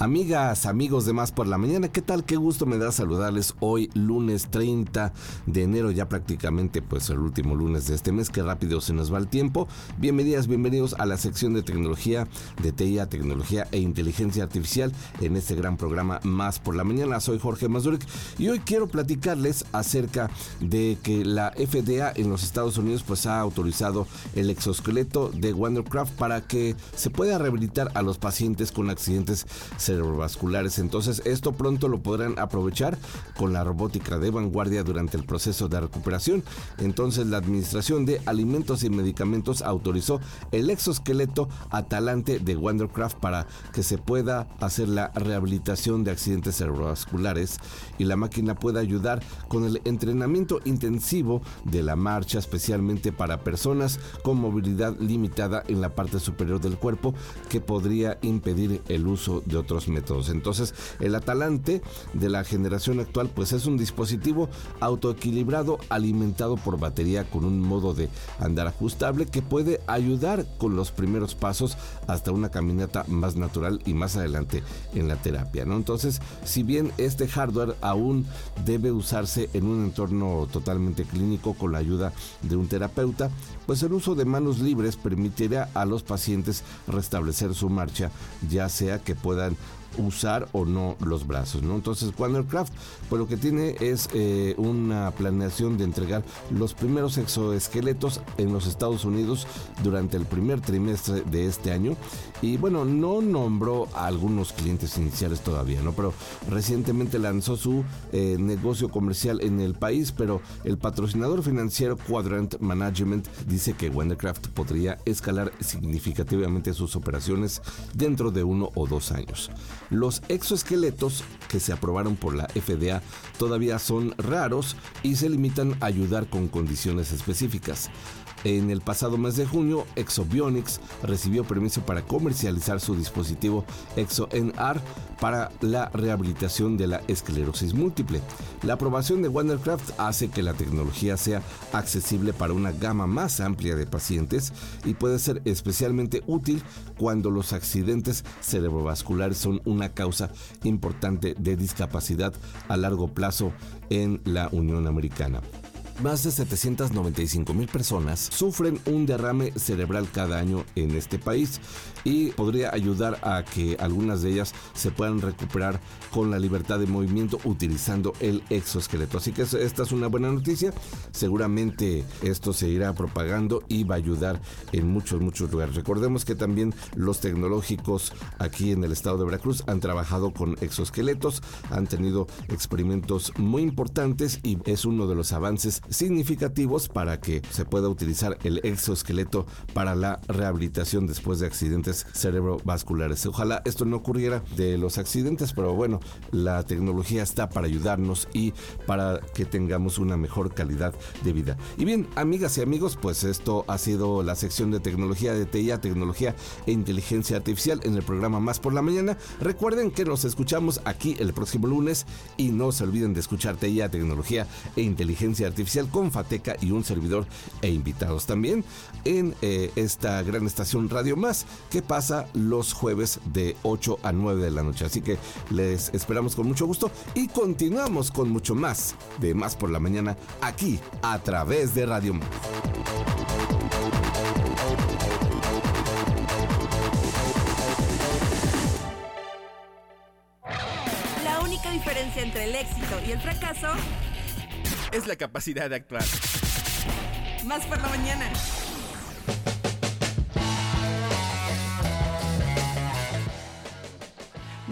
Amigas, amigos de Más por la Mañana, ¿qué tal? Qué gusto me da saludarles hoy, lunes 30 de enero, ya prácticamente pues el último lunes de este mes, que rápido se nos va el tiempo. Bienvenidas, bienvenidos a la sección de tecnología, de TIA, tecnología e inteligencia artificial en este gran programa Más por la Mañana. Soy Jorge Mazurek y hoy quiero platicarles acerca de que la FDA en los Estados Unidos pues ha autorizado el exoesqueleto de Wondercraft para que se pueda rehabilitar a los pacientes con accidentes cerebrovasculares. Entonces esto pronto lo podrán aprovechar con la robótica de vanguardia durante el proceso de recuperación. Entonces la Administración de Alimentos y Medicamentos autorizó el exoesqueleto Atalante de Wondercraft para que se pueda hacer la rehabilitación de accidentes cerebrovasculares y la máquina pueda ayudar con el entrenamiento intensivo de la marcha, especialmente para personas con movilidad limitada en la parte superior del cuerpo que podría impedir el uso de otros métodos. Entonces, el Atalante de la generación actual pues es un dispositivo autoequilibrado alimentado por batería con un modo de andar ajustable que puede ayudar con los primeros pasos hasta una caminata más natural y más adelante en la terapia, ¿no? Entonces, si bien este hardware aún debe usarse en un entorno totalmente clínico con la ayuda de un terapeuta, pues el uso de manos libres permitirá a los pacientes restablecer su marcha, ya sea que puedan usar o no los brazos, ¿no? Entonces, Wondercraft, pues lo que tiene es eh, una planeación de entregar los primeros exoesqueletos en los Estados Unidos durante el primer trimestre de este año. Y bueno, no nombró a algunos clientes iniciales todavía, ¿no? Pero recientemente lanzó su eh, negocio comercial en el país, pero el patrocinador financiero Quadrant Management dice que Wondercraft podría escalar significativamente sus operaciones dentro de uno o dos años. Los exoesqueletos que se aprobaron por la FDA todavía son raros y se limitan a ayudar con condiciones específicas. En el pasado mes de junio, Exobionics recibió permiso para comercializar su dispositivo ExoNR para la rehabilitación de la esclerosis múltiple. La aprobación de Wondercraft hace que la tecnología sea accesible para una gama más amplia de pacientes y puede ser especialmente útil cuando los accidentes cerebrovasculares son una causa importante de discapacidad a largo plazo en la Unión Americana. Más de 795 mil personas sufren un derrame cerebral cada año en este país y podría ayudar a que algunas de ellas se puedan recuperar con la libertad de movimiento utilizando el exoesqueleto. Así que es- esta es una buena noticia. Seguramente esto se irá propagando y va a ayudar en muchos, muchos lugares. Recordemos que también los tecnológicos aquí en el estado de Veracruz han trabajado con exoesqueletos, han tenido experimentos muy importantes y es uno de los avances significativos para que se pueda utilizar el exoesqueleto para la rehabilitación después de accidentes cerebrovasculares. Ojalá esto no ocurriera de los accidentes, pero bueno, la tecnología está para ayudarnos y para que tengamos una mejor calidad de vida. Y bien, amigas y amigos, pues esto ha sido la sección de tecnología de TIA, tecnología e inteligencia artificial en el programa Más por la Mañana. Recuerden que nos escuchamos aquí el próximo lunes y no se olviden de escuchar TIA, tecnología e inteligencia artificial con Fateca y un servidor e invitados también en eh, esta gran estación Radio Más que pasa los jueves de 8 a 9 de la noche. Así que les esperamos con mucho gusto y continuamos con mucho más de Más por la Mañana aquí a través de Radio Más. La única diferencia entre el éxito y el fracaso, Es la capacidad de actuar. más por la mañana.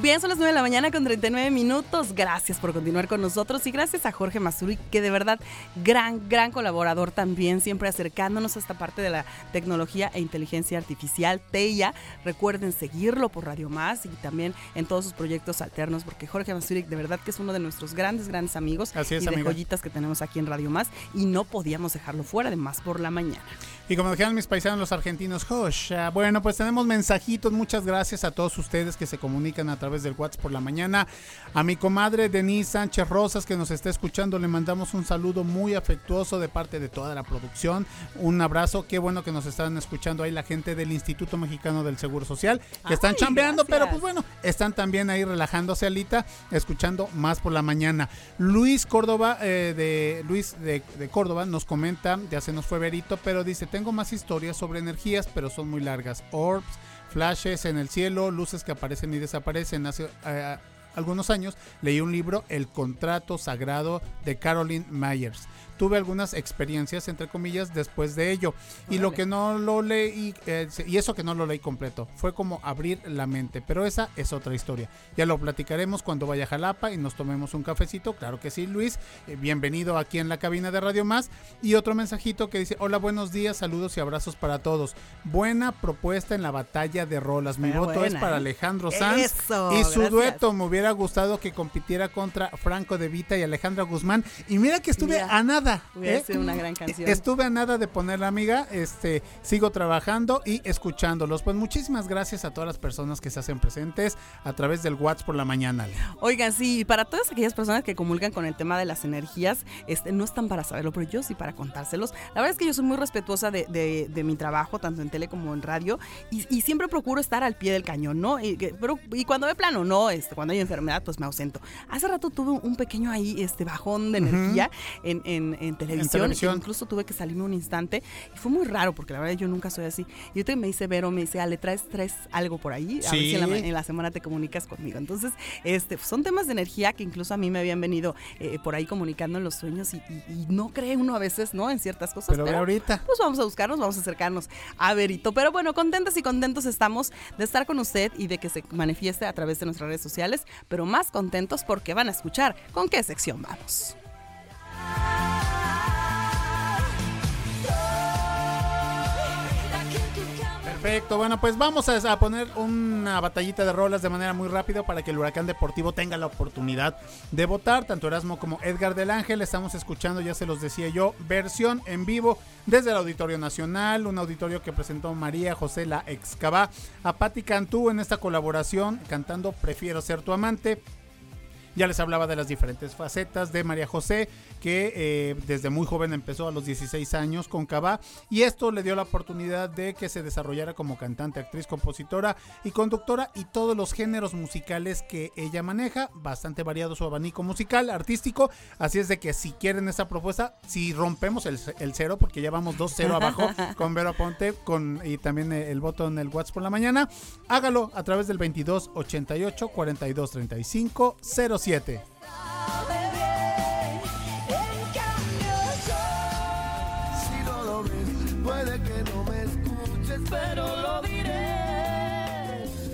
Bien, son las 9 de la mañana con 39 minutos. Gracias por continuar con nosotros y gracias a Jorge Mazuri, que de verdad, gran, gran colaborador también, siempre acercándonos a esta parte de la tecnología e inteligencia artificial, TEIA. Recuerden seguirlo por Radio Más y también en todos sus proyectos alternos, porque Jorge Mazuri de verdad que es uno de nuestros grandes, grandes amigos Así es, y de amiga. joyitas que tenemos aquí en Radio Más y no podíamos dejarlo fuera de Más por la mañana. Y como dijeron mis paisanos los argentinos, "Josha". bueno, pues tenemos mensajitos. Muchas gracias a todos ustedes que se comunican a través del WhatsApp por la mañana. A mi comadre Denise Sánchez Rosas que nos está escuchando, le mandamos un saludo muy afectuoso de parte de toda la producción. Un abrazo, qué bueno que nos están escuchando ahí la gente del Instituto Mexicano del Seguro Social, que están Ay, chambeando, pero pues bueno, están también ahí relajándose alita, escuchando más por la mañana. Luis Córdoba, eh, de Luis de, de Córdoba, nos comenta, ya se nos fue Verito, pero dice, tengo más historias sobre energías, pero son muy largas. Orbs, flashes en el cielo, luces que aparecen y desaparecen. Hace eh, algunos años leí un libro, El contrato sagrado, de Caroline Myers. Tuve algunas experiencias, entre comillas, después de ello. Y lo que no lo leí, eh, y eso que no lo leí completo, fue como abrir la mente. Pero esa es otra historia. Ya lo platicaremos cuando vaya a Jalapa y nos tomemos un cafecito. Claro que sí, Luis. Eh, bienvenido aquí en la cabina de Radio Más. Y otro mensajito que dice, hola, buenos días, saludos y abrazos para todos. Buena propuesta en la batalla de rolas. Mi voto es para ¿eh? Alejandro Sanz. Eso, y su gracias. dueto me hubiera gustado que compitiera contra Franco De Vita y Alejandra Guzmán. Y mira que estuve Mira, a nada. Hubiera ¿eh? sido una gran canción. Estuve a nada de ponerla amiga, este, sigo trabajando y escuchándolos. Pues muchísimas gracias a todas las personas que se hacen presentes a través del WhatsApp por la mañana. Oigan, sí, para todas aquellas personas que comulgan con el tema de las energías, este, no están para saberlo, pero yo sí para contárselos. La verdad es que yo soy muy respetuosa de, de- de mi trabajo, tanto en tele como en radio, y, y siempre procuro estar al pie del cañón, ¿no? Y, pero, y cuando de plano, no, este, cuando hay enfermedad, pues me ausento. Hace rato tuve un pequeño ahí este, bajón de energía en, en- en televisión, televisión. incluso tuve que salirme un instante, y fue muy raro, porque la verdad yo nunca soy así. Y ahorita me dice Vero, me dice, Ale, ¿traes, traes algo por ahí? A ver si en la, en semana te comunicas conmigo. Entonces, este, son temas de energía que incluso a mí me habían venido eh, por ahí comunicando en los sueños y, y- y no cree uno a veces, ¿no? En ciertas cosas. Pero ahorita. Pues vamos a buscarnos, vamos a acercarnos a Verito. Pero bueno, contentas y contentos estamos de estar con usted y de que se manifieste a través de nuestras redes sociales, pero más contentos porque van a escuchar con qué sección vamos. Perfecto, bueno, pues vamos a, poner una batallita de rolas de manera muy rápida para que el Huracán Deportivo tenga la oportunidad de votar. Tanto Erasmo como Edgar del Ángel estamos escuchando, ya se los decía yo, versión en vivo desde el Auditorio Nacional, un auditorio que presentó María José La Excava a Patti Cantú en esta colaboración cantando Prefiero ser tu amante. Ya les hablaba de las diferentes facetas de María José, que eh, desde muy joven empezó a los 16 años con Cabá y esto le dio la oportunidad de que se desarrollara como cantante, actriz, compositora y conductora y todos los géneros musicales que ella maneja, bastante variado su abanico musical, artístico, así es de que si quieren esa propuesta, si rompemos el, cero, porque ya vamos 2-0 abajo <laughs> con Vero Ponte con, y también eh, el voto en el WhatsApp por la mañana, hágalo a través del 22 88 42 35 0 7. Puede que no me escuches, pero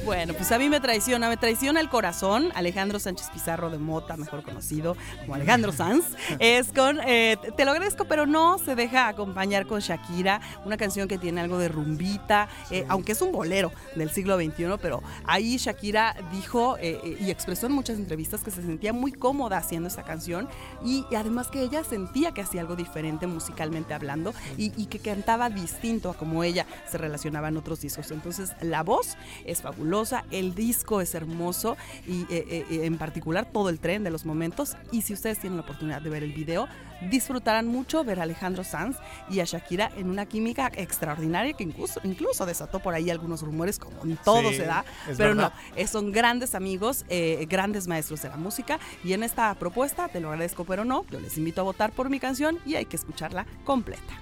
bueno, pues a mí me traiciona, me traiciona el corazón. Alejandro Sánchez Pizarro de Mota, mejor conocido como Alejandro Sanz, es con eh, Te lo agradezco, pero no se deja acompañar con Shakira, una canción que tiene algo de rumbita, eh, aunque es un bolero del siglo XXI, pero ahí Shakira dijo eh, y expresó en muchas entrevistas que se sentía muy cómoda haciendo esta canción y, y además que ella sentía que hacía algo diferente musicalmente hablando y, y que cantaba distinto a como ella se relacionaba en otros discos. Entonces la voz es fabulosa, el disco es hermoso y eh, eh, en particular todo el tren de los momentos. Y si ustedes tienen la oportunidad de ver el video, disfrutarán mucho ver a Alejandro Sanz y a Shakira en una química extraordinaria que incluso, incluso desató por ahí algunos rumores como en todo Sí, se da, pero verdad. no, eh, son grandes amigos, eh, grandes maestros de la música y en esta propuesta, te lo agradezco pero no, yo les invito a votar por mi canción y hay que escucharla completa.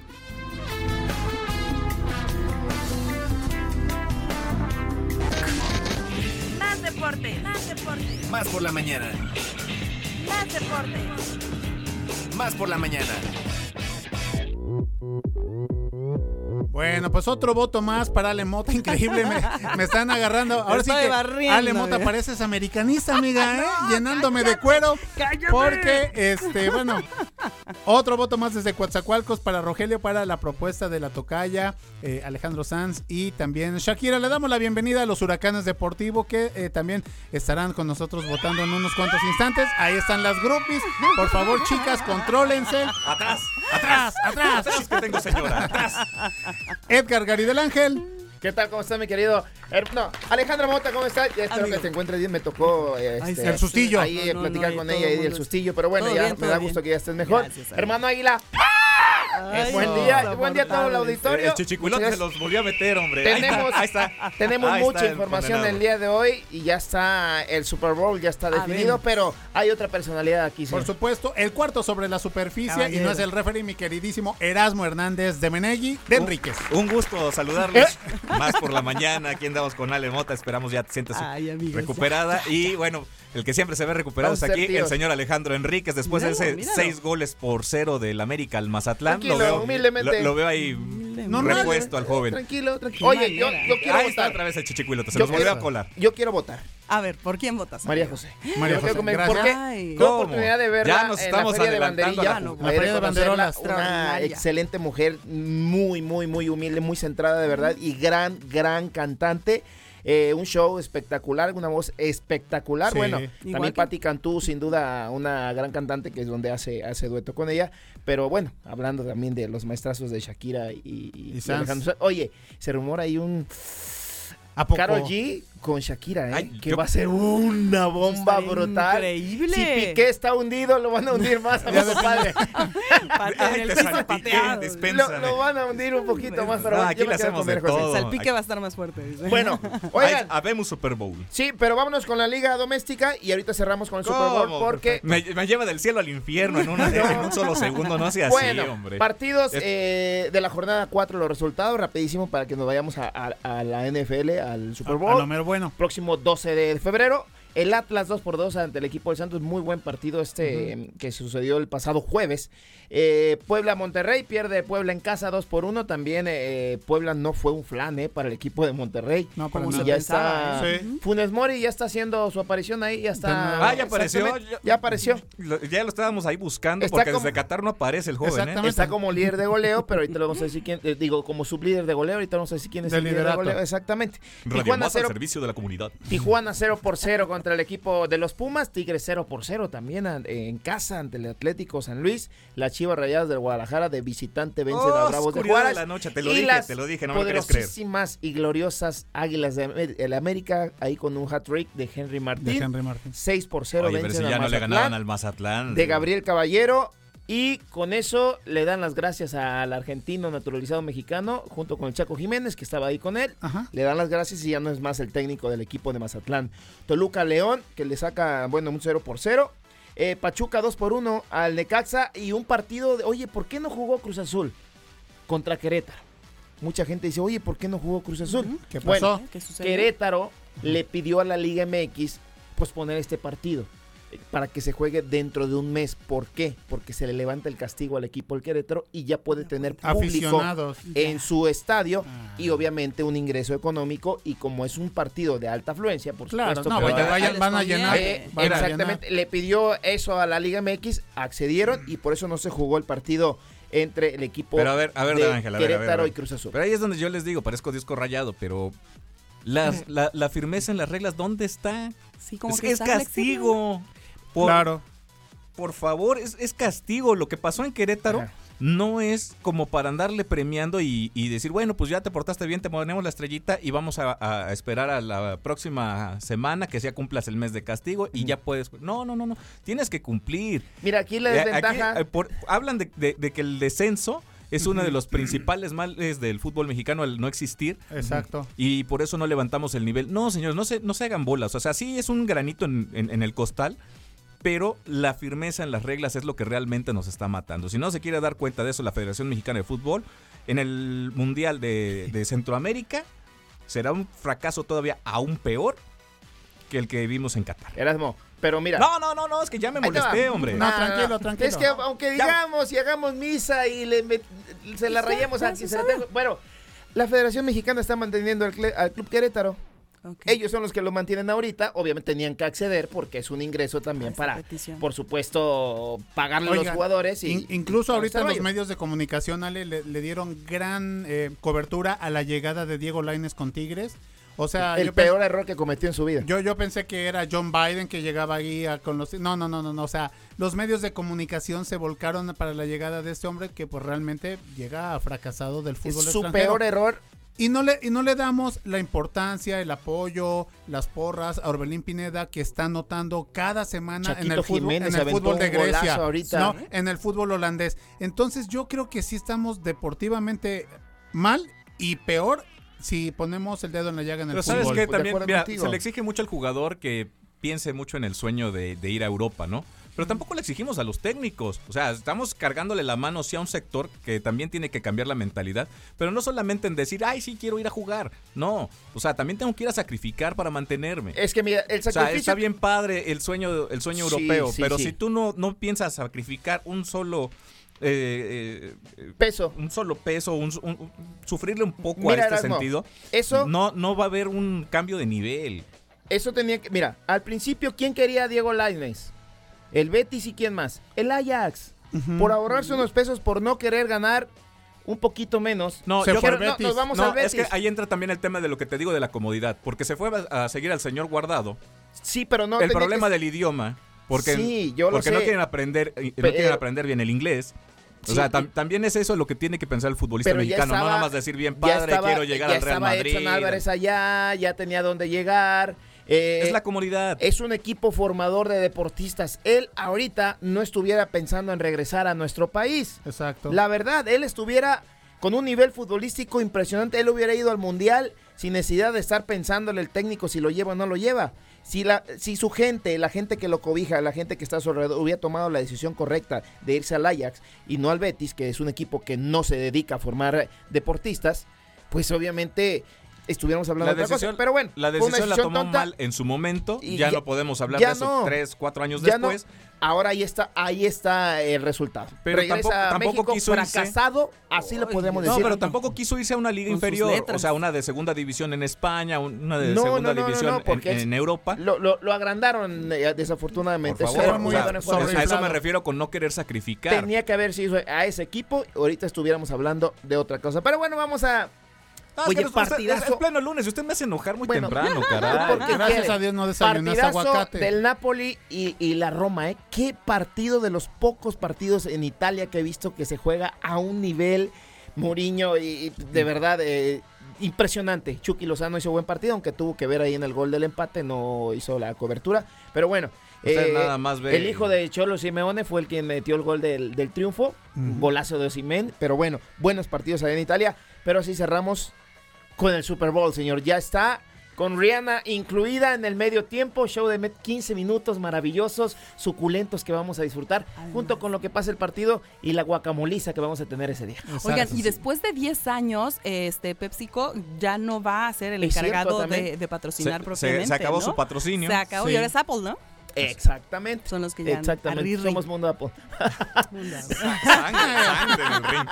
Más deporte, más deporte, Más por la mañana. más deporte. Más por la mañana. Bueno, pues otro voto más para Ale Mota, increíble, me, me están agarrando. Ahora sí que barriendo, Ale Mota mira. pareces americanista, amiga, ¿eh? <laughs> llenándome de cuero. Porque, este, bueno, otro voto más desde Coatzacoalcos para Rogelio para la propuesta de la tocaya, eh, Alejandro Sanz y también Shakira. Le damos la bienvenida a los Huracanes Deportivo que eh, también estarán con nosotros votando en unos cuantos instantes. Ahí están las groupies. Por favor, chicas, contrólense. Atrás. Atrás, atrás. Atrás que tengo señora. Atrás. Edgar Gary del Ángel. ¿Qué tal? ¿Cómo está mi querido? her- no, Alejandra Mota, ¿cómo está? Ya espero Amigo. que te encuentres bien. Me tocó eh, este, El sustillo. ahí eh, No, no, platicar con todo ella y el sustillo. Pero bueno, todo ya bien, me todo da bien. gusto que ya estés mejor. Gracias. Hermano Águila, Ay, buen día. Buen día a todo el auditorio. El chichicuilote Muchas se los volvió a meter, hombre. Ahí Tenemos, está, ahí está. tenemos Ahí mucha está información el día de hoy y ya está el Super Bowl, ya está definido, pero hay otra personalidad aquí. Por señor. supuesto, el cuarto sobre la superficie y no es el referee, mi queridísimo Erasmo Hernández de Menegui de Enríquez. Un gusto saludarlos. <laughs> Más por la mañana. Aquí andamos con Ale Mota. Esperamos ya te sientas Ay, amigos, recuperada. Y bueno, el que siempre se ve recuperado Vamos es a hacer aquí, el señor Alejandro Enríquez. Después de Míralo, ese míralo. seis goles por cero del América al Mazatlán. Tranquilo, lo veo, humildemente. Lo, lo veo ahí No, no, repuesto al joven. Tranquilo, tranquilo. Oye, yo, yo quiero Ahí está votar. otra vez el chichicuilote. Se Yo los volvió a colar. Yo quiero votar. A ver, ¿por quién votas? María amigo? José. María Yo José, gracias. Tuve ¿Cómo? oportunidad de verla Ya nos en estamos la Feria de adelantando la Banderilla. La de Feria de Banderolas. Una excelente mujer, muy, muy, muy humilde, muy centrada de verdad y gran, gran cantante. Eh, un show espectacular, una voz espectacular. Sí. Bueno, Igual también que- Patti Cantú, sin duda, una gran cantante que es donde hace, hace dueto con ella. Pero bueno, hablando también de los maestrazos de Shakira y, y- Y y Sanz. Alejandro Sanz. Oye, se rumora ahí un ¿A poco? Carol G con Shakira, ¿eh? Ay, que yo- va a ser una bomba brutal. increíble. Si Piqué está hundido, lo van a hundir más a mi <laughs> dispensa. Lo, lo van a hundir un poquito más, pero No, aquí yo me hacemos con de todo. El salpique va a estar más fuerte. dice. Bueno, <laughs> oigan, habemos Super Bowl. sí, pero vámonos con la liga doméstica y ahorita cerramos con el Super Bowl porque... Me, me lleva del cielo al infierno en, una- en un solo segundo. No sea así, hombre. partidos Es- eh, de la jornada 4, los resultados, rapidísimo para que nos vayamos a, a- a la NFL, al Super A, a Bowl. lo mero bueno. próximo 12 de febrero. El Atlas 2 por 2 ante el equipo del Santos. Muy buen partido este em, que sucedió el pasado jueves. Eh, Puebla Monterrey pierde Puebla en casa 2 por 1. También eh, Puebla no fue un flan eh, para el equipo de Monterrey. No, para Como se ya pensaba, está. ¿eh? Sí. Funes Mori ya está haciendo su aparición ahí. Ya está. Ah, ya apareció. Ya apareció. Lo- ya lo estábamos ahí buscando Está porque como- desde Qatar no aparece el joven, ¿eh? Exactamente. Está como líder de goleo, pero ahorita le vamos a decir quién. eh, digo, como sublíder de goleo, ahorita vamos a decir quién es Del el líder de liderato. goleo. Exactamente. Radio Tijuana Más al 0 servicio de la comunidad. Tijuana 0 por 0 contra <laughs> contra el equipo de los Pumas, Tigres 0 por 0 también en casa ante el Atlético San Luis. Las Chivas Rayadas del Guadalajara de visitante vencen a Oh, Bravos de Juárez. de la noche, te lo y dije, las te lo dije, no me lo quieres creer. y gloriosas Águilas de el América ahí con un hat-trick de Henry Martín. De Henry Martín. 6 por 0 Oye, pero si a ya no le Mazatlán ganaban al Mazatlán. de Gabriel Caballero. Y con eso le dan las gracias al argentino naturalizado mexicano, junto con el Chaco Jiménez, que estaba ahí con él. Ajá. Le dan las gracias y ya no es más el técnico del equipo de Mazatlán. Toluca León, que le saca, bueno, un 0 por 0. Eh, Pachuca 2 por 1 al Necaxa. Y un partido de, oye, ¿por qué no jugó Cruz Azul contra Querétaro? Mucha gente dice, oye, ¿por qué no jugó Cruz Azul? ¿Qué Bueno, pasó? ¿Qué sucedió? Querétaro le pidió a la Liga MX posponer este partido para que se juegue dentro de un mes. ¿Por qué? Porque se le levanta el castigo al equipo del Querétaro y ya puede tener público Aficionados. en su estadio Ah. y obviamente un ingreso económico y como es un partido de alta afluencia, por Claro, supuesto. no, vaya- vaya- van a llenar. eh, van a exactamente, le pidió eso a la Liga MX, accedieron y por eso no se jugó el partido entre el equipo Pero a ver, a ver, de Ángel, a ver, a ver, a Querétaro ver. y Cruz Azul. Pero ahí es donde yo les digo, parezco disco rayado, pero las- la, la firmeza en las reglas, ¿dónde está? Sí, como es que es castigo. Por, Claro. por favor, es, es castigo. Lo que pasó en Querétaro Ajá. no es como para andarle premiando y, y decir, bueno, pues ya te portaste bien, te ponemos la estrellita y vamos a, a esperar a la próxima semana que ya cumplas el mes de castigo y ya puedes... No, no, no, no. Tienes que cumplir. Mira, aquí la Eh, aquí, desventaja... eh, por- hablan de, de- de que el descenso es uno de los principales males del fútbol mexicano, el no existir. Exacto. Y por eso no levantamos el nivel. No, señores, no se, no se hagan bolas. O sea, sí es un granito en, en- en el costal, pero la firmeza en las reglas es lo que realmente nos está matando. Si no se quiere dar cuenta de eso la Federación Mexicana de Fútbol, en el Mundial de, de Centroamérica será un fracaso todavía aún peor que el que vimos en Qatar. Erasmo, pero mira... No, no, no, no, es que ya me molesté, hombre. No, tranquilo, tranquilo. Es que aunque digamos y hagamos misa y le met- se la rayemos a quien se la tenga- Bueno, la Federación Mexicana está manteniendo al, al Club Querétaro. Ellos son los que lo mantienen ahorita. Obviamente tenían que acceder porque es un ingreso también para, petición. por supuesto, pagarle a los jugadores. Y, In- incluso y ahorita los medios de comunicación, Ale, le, le dieron gran eh, cobertura a la llegada de Diego Laines con Tigres. O sea, El peor error que cometió en su vida. yo, yo pensé que era John Biden que llegaba ahí a- con los... No, no, no, no, no. O sea, los medios de comunicación se volcaron para la llegada de este hombre que pues realmente llega fracasado del Es fútbol su extranjero. peor error. Y no, le, y no le damos la importancia, el apoyo, las porras a Orbelín Pineda que está anotando cada semana en el fútbol, Jiménez en el fútbol de Grecia, ahorita. ¿no? en el fútbol holandés. Entonces yo creo que sí estamos deportivamente mal y peor si ponemos el dedo en la llaga en el Pero fútbol. sabes que de también acuerdo mira, contigo. se le exige mucho al jugador que piense mucho en el sueño de, de ir a Europa, ¿no? Pero tampoco le exigimos a los técnicos. O sea, estamos cargándole la mano sí a un sector que también tiene que cambiar la mentalidad. Pero no solamente en decir, ay, sí, quiero ir a jugar. No. O sea, también tengo que ir a sacrificar para mantenerme. Es que mira, el O sea, sacrificio. está bien padre el sueño, el sueño Sí, europeo, sí, pero sí. si tú no, no piensas sacrificar un solo eh, eh, Peso. un solo peso, un, un- un- sufrirle un poco Mira, a este Erasmo, sentido, Eso, no, no va a haber un cambio de nivel. eso tenía que. Mira, al principio, ¿quién quería a Diego Lainez? El Betis y quién más? El Ajax. Por ahorrarse unos pesos, por no querer ganar un poquito menos. No, Se yo fue creo- al no, nos vamos no, al Betis. es que ahí entra también el tema de lo que te digo de la comodidad, porque se fue a, a seguir al señor Guardado. Sí, pero no el tenía problema que- del idioma, porque, Sí, yo lo porque no sé. quieren aprender, y- no Pero- quieren aprender bien el inglés. O Sí, sea, tam- también es eso lo que tiene que pensar el futbolista ya mexicano, no estaba- nada más decir bien ya padre, estaba- quiero llegar ya al Real estaba Madrid. Edson Álvarez allá, ya tenía dónde llegar. eh, Es la comodidad. es un equipo formador de deportistas. Él ahorita no estuviera pensando en regresar a nuestro país. Exacto. La verdad, él estuviera con un nivel futbolístico impresionante. Él hubiera ido al mundial sin necesidad de estar pensándole el técnico si lo lleva o no lo lleva. Si, la, si su gente, la gente que lo cobija, la gente que está a su alrededor, hubiera tomado la decisión correcta de irse al Ajax y no al Betis, que es un equipo que no se dedica a formar deportistas, pues obviamente estuviéramos hablando La de otra decisión, cosa. Pero bueno, la decisión la tomó tonta. mal en su momento. Y ya, ya- no podemos hablar de eso no. tres, cuatro años no. Ahora ahí está, ahí está el resultado. Pero Regresa tampoco- tampoco México quiso irse. fracasado, así lo podemos No, decir. pero tampoco quiso irse a una liga inferior, o sea, una de segunda división en España, un- una de No, segunda no, no, no, división no, en- porque en, es- Europa. Lo, lo, lo agrandaron eh, Por desafortunadamente. favor, Eso Era o muy sea, a eso me refiero con no querer sacrificar. Tenía que haber sido a ese equipo. Ahorita estuviéramos hablando de otra cosa. Pero bueno, vamos a Ah, Oye, es, partidazo. es pleno lunes y usted me hace enojar muy Bueno, temprano, ¿por <laughs> caray. Gracias quiere? a Dios no desayunaste aguacate. del Napoli y, y la Roma, ¿eh? Qué partido de los pocos partidos en Italia que he visto que se juega a un nivel Mourinho y, y de verdad eh, impresionante. Chucky Lozano hizo buen partido, aunque tuvo que ver ahí en el gol del empate, no hizo la cobertura. Pero bueno, eh, nada más ve- el hijo de Cholo Simeone fue el quien metió el gol del, del triunfo, un golazo de Osimhen. Pero bueno, buenos partidos allá en Italia. Pero así cerramos con el Super Bowl, señor. Ya está con Rihanna incluida en el medio tiempo, show de met- 15 minutos maravillosos, suculentos que vamos a disfrutar, junto con lo que pasa el partido y la guacamoliza que vamos a tener ese día. Oigan, y después de 10 años, este PepsiCo ya no va a ser el Es encargado de, de patrocinar Se- propiamente. se, se acabó ¿no? su patrocinio. Se acabó Sí. y ahora es Apple, ¿no? Exactamente. Son los que ya Exactamente. Somos mundo Apple. <laughs> <laughs> Sangre, sangre en el ring.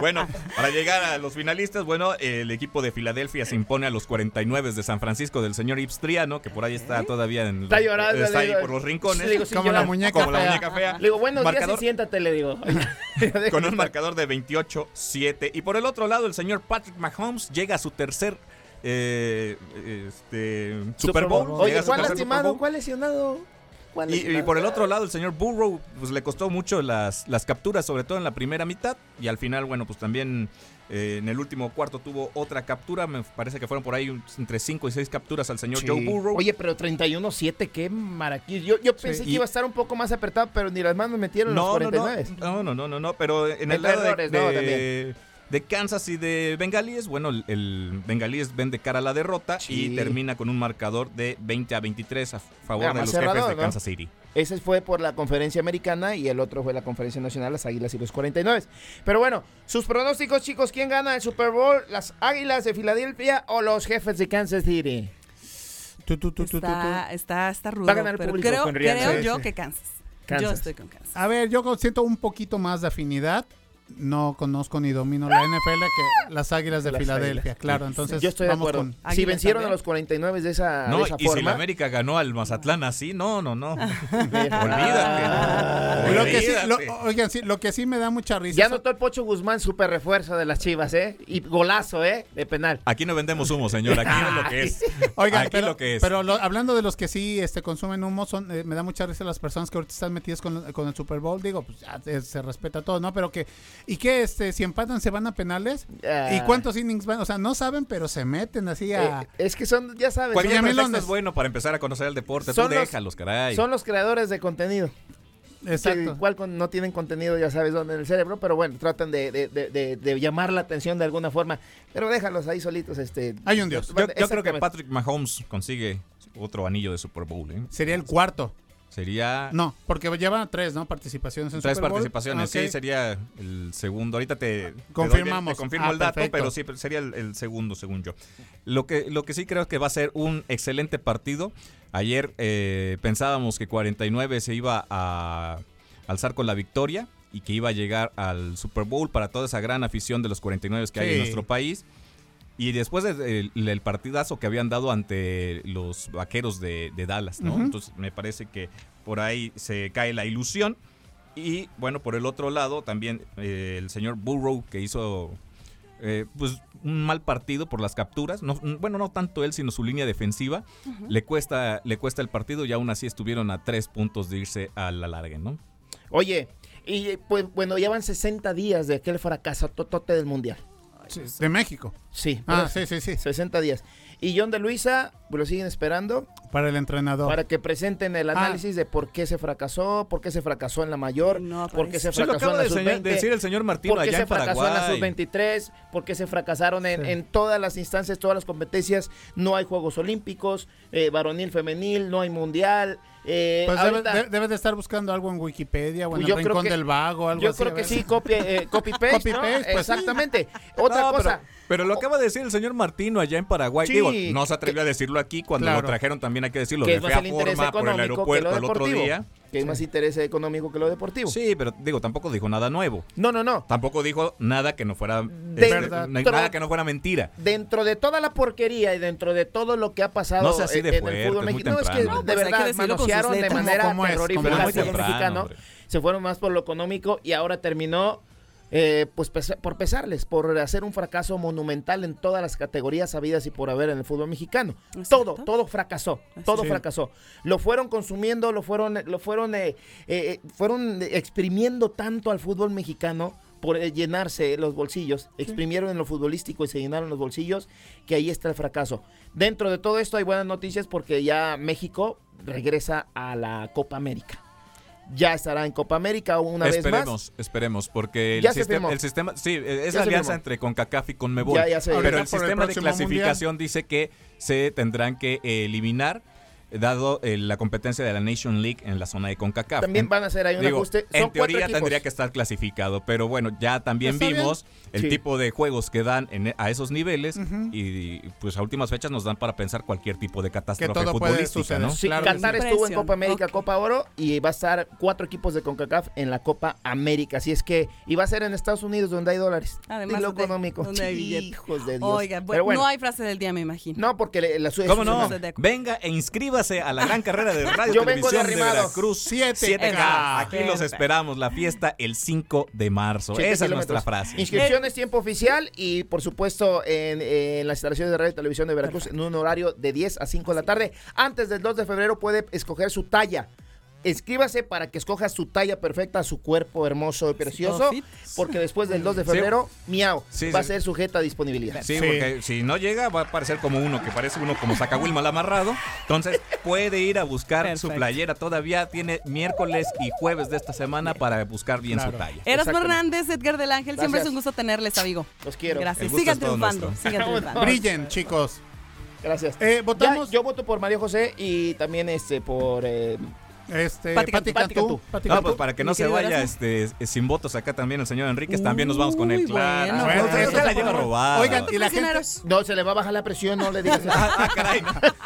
Bueno, para llegar a los finalistas, bueno, el equipo de Filadelfia se impone a los 49 de San Francisco del señor Ipstriano, que por ahí está todavía en Está llorando, está ahí digo. por los rincones. Digo, sin Como la muñeca como la fea. muñeca fea. Le digo, buenos días Marcador- y siéntate, le digo. <laughs> con un marcador de 28-7. Y por el otro lado, el señor Patrick Mahomes llega a su tercer eh, este, Super Bowl. Oye, Llega a su ¿cuál Super lastimado? Bowl. ¿Cuál lesionado? ¿Cuál Y, por el otro lado, el señor Burrow pues, le costó mucho las, las capturas, sobre todo en la primera mitad. Y al final, bueno, pues también eh, en el último cuarto tuvo otra captura. Me parece que fueron por ahí entre 5 y 6 capturas al señor Sí. Joe Burrow. Oye, pero 31-7, qué maraquillo. Yo, yo pensé que y- iba a estar un poco más apretado, pero ni las manos metieron los no, no, no, 49. no, no, no, no, no, pero en el lado de, errores, ¿no? de- También. De Kansas y de Bengalíes, bueno, el, el Bengalíes ven de cara a la derrota Sí. y termina con un marcador de 20 a 23 a favor Ah, de los cerrado, jefes de ¿no? Kansas City. Ese fue por la conferencia americana y el otro fue la conferencia nacional, las Águilas y los 49. Pero bueno, sus pronósticos, chicos, ¿quién gana el Super Bowl? ¿Las Águilas de Filadelfia o los jefes de Kansas City? Tú, tú, tú. Está, está, está rudo. Va a ganar el pero público creo, con yo que Kansas. Kansas. Yo estoy con Kansas. A ver, yo siento un poquito más de afinidad. No conozco ni domino la NFL que las Águilas de Las Filadelfia. Águilas. Claro, entonces Yo estoy de vamos acuerdo. con- Si vencieron a los 49 de esa, No, de esa y si la forma. América ganó al Mazatlán así, no, no, no. <laughs> Olvídate. Lo que sí, lo- oigan, sí, lo que sí me da mucha risa. Ya anotó el Pocho Guzmán, super refuerzo de las Chivas, ¿eh? Y golazo, ¿eh? De penal. Aquí no vendemos humo, señor. Aquí es lo que es. <laughs> Oigan, Aquí pero, lo que es. pero lo- hablando de los que sí este, consumen humo, son, eh, me da mucha risa las personas que ahorita están metidas con, con el Super Bowl. Digo, pues ya eh, se respeta todo, ¿no? Pero que, ¿y qué? Este, si empatan, se van a penales. Ah. ¿Y cuántos innings van? O sea, no saben, pero se meten así a. Eh, es que son, ya sabes, Cualquier es bueno para empezar a conocer el deporte. Son Tú los- déjalos, caray. son los creadores de contenido. exacto. Igual no tienen contenido, ya sabes dónde en el cerebro, pero bueno, tratan de, de- de- de- de llamar la atención de alguna forma. Pero déjalos ahí solitos. este Hay un Dios. Yo, yo creo que. Patrick Mahomes consigue otro anillo de Super Bowl. ¿eh? Sería el cuarto. Sería No, porque llevan tres, ¿no? Participaciones en tres Super Bowl. participaciones. Sí, sería el segundo. Ahorita te te doy el- Confirmamos. te confirmo Ah, el dato, perfecto. pero sí sería el, el segundo, según yo. Lo que, lo que sí creo es que va a ser un excelente partido. Ayer eh, pensábamos que 49 se iba a alzar con la victoria y que iba a llegar al Super Bowl para toda esa gran afición de los 49 que hay en nuestro país. Y después del el partidazo que habían dado ante los vaqueros de, de Dallas, ¿no? Entonces me parece que por ahí se cae la ilusión. Y bueno, por el otro lado, también eh, el señor Burrow, que hizo eh, pues un mal partido por las capturas. No, bueno, no tanto él, sino su línea defensiva. le, cuesta, le cuesta el partido y aún así estuvieron a tres puntos de irse a la larga, ¿no? Oye, y pues bueno, ya van 60 días de aquel fracaso totote del Mundial. De México. Sí, Ah, sí, sí, sí. 60 días. Y John de Luisa, pues lo siguen esperando Para el entrenador. para que presenten el análisis de por qué se fracasó, por qué se fracasó en la mayor, No por qué se Sí, lo fracasó acaba en la señor- sub-20. de decir el señor Martino ¿Por qué allá se en fracasó en la Paraguay. sub-23? ¿Por qué se fracasaron en, Sí. en todas las instancias, todas las competencias? No hay Juegos Olímpicos, eh, varonil, femenil, no hay mundial. Eh, Pues debe, ahorita- de- debe de estar buscando algo en Wikipedia o en Pues el Rincón que- del Vago, algo yo así. creo que sí, copy, eh, <laughs> copy paste, Copy ¿no? paste, pues sí. Exactamente. <laughs> Otra No, cosa. Pero, pero lo acaba de decir el señor Martino allá en Paraguay. Sí, Digo, no se atrevió a decirlo aquí. Cuando Claro. lo trajeron también hay que decirlo. que de fea forma por el aeropuerto el otro día. Que es más interés económico que lo deportivo. Sí, pero digo, tampoco dijo nada nuevo. No, no, no. Tampoco dijo nada que no fuera De- este, verdad. na- nada que no fuera mentira. Dentro de toda la porquería y dentro de todo lo que ha pasado No sea así de en, fuerte, el fútbol mexicano, no, es que. No, de pues que verdad manosearon de manera terrorífica al mexicano. hombre. Se fueron más por lo económico y ahora terminó eh, pues pesa- por pesarles, por hacer un fracaso monumental en todas las categorías habidas y por haber en el fútbol mexicano. Todo, todo fracasó, todo Sí. fracasó. Lo fueron consumiendo, lo fueron, lo fueron, eh, eh, eh, fueron exprimiendo tanto al fútbol mexicano por eh, llenarse los bolsillos, exprimieron en lo futbolístico y se llenaron los bolsillos, que ahí está el fracaso. Dentro de todo esto hay buenas noticias porque ya México regresa a la Copa América. Ya estará en Copa América una vez más. esperemos, esperemos, porque el Ya sistema, firmó. el sistema, sí, eh, es Ya la alianza entre CONCACAF y CONMEBOL. Ya, ya se- pero el sistema de clasificación dice que se tendrán que eliminar dado eh, la competencia de la Nation League en la zona de CONCACAF. También van a hacer ahí un digo, ajuste. Son En teoría tendría que estar clasificado, pero bueno, ya también bien. vimos el Sí. tipo de juegos que dan en- a esos niveles y pues a últimas fechas nos dan para pensar cualquier tipo de catástrofe todo puede futbolística, suceder. ¿no? Sí, Claro que Qatar sí. estuvo en. Copa América. Copa Oro y va a estar cuatro equipos de CONCACAF en la Copa América. Así es que, y va a ser en Estados Unidos donde hay dólares. Además y lo económico. donde hay. Hijos de Dios. Oiga, Pero bueno, bueno, no hay frase del día, me imagino. no, porque le- la ¿Cómo no? Venga e inscríbase a la gran carrera de Radio <laughs> Yo vengo de Televisión de, arrimado. Veracruz. 7K. 7K. Aquí los esperamos. La fiesta el 5 de marzo. Esa es nuestra frase. Inscripciones, tiempo oficial y por supuesto en, en las instalaciones de radio y televisión de Veracruz en un horario de 10 a 5 de la tarde. Antes del 2 de febrero puede escoger su talla. Inscríbase para que escoja su talla perfecta, su cuerpo hermoso y precioso, porque después del 2 de Sí. febrero, miau, Sí, va a ser sujeta a disponibilidad. Sí, Sí. porque si no llega va a parecer como uno, que parece uno como Sacahuil mal amarrado. Entonces puede ir a buscar su playera. Todavía tiene miércoles y jueves de esta semana para buscar bien Claro. su talla. Eras. Hernández, Edgar del Ángel, siempre es un gusto tenerles, amigo. Los quiero. Gracias. Sigan triunfando, sigan triunfando. Brillen, chicos. Gracias. Eh, votamos. Ya, yo voto por María José y también este por eh, Este, Pati Pati Cantú. Cantú. Pati No, pues para que no se vaya este, sin votos acá también el señor Enríquez, también nos vamos con él. Claro. bueno, Bueno, la lleva robada. Oigan, y la gente. No se le va a bajar la presión, no le digas. <laughs> <laughs> Ah, ah, caray.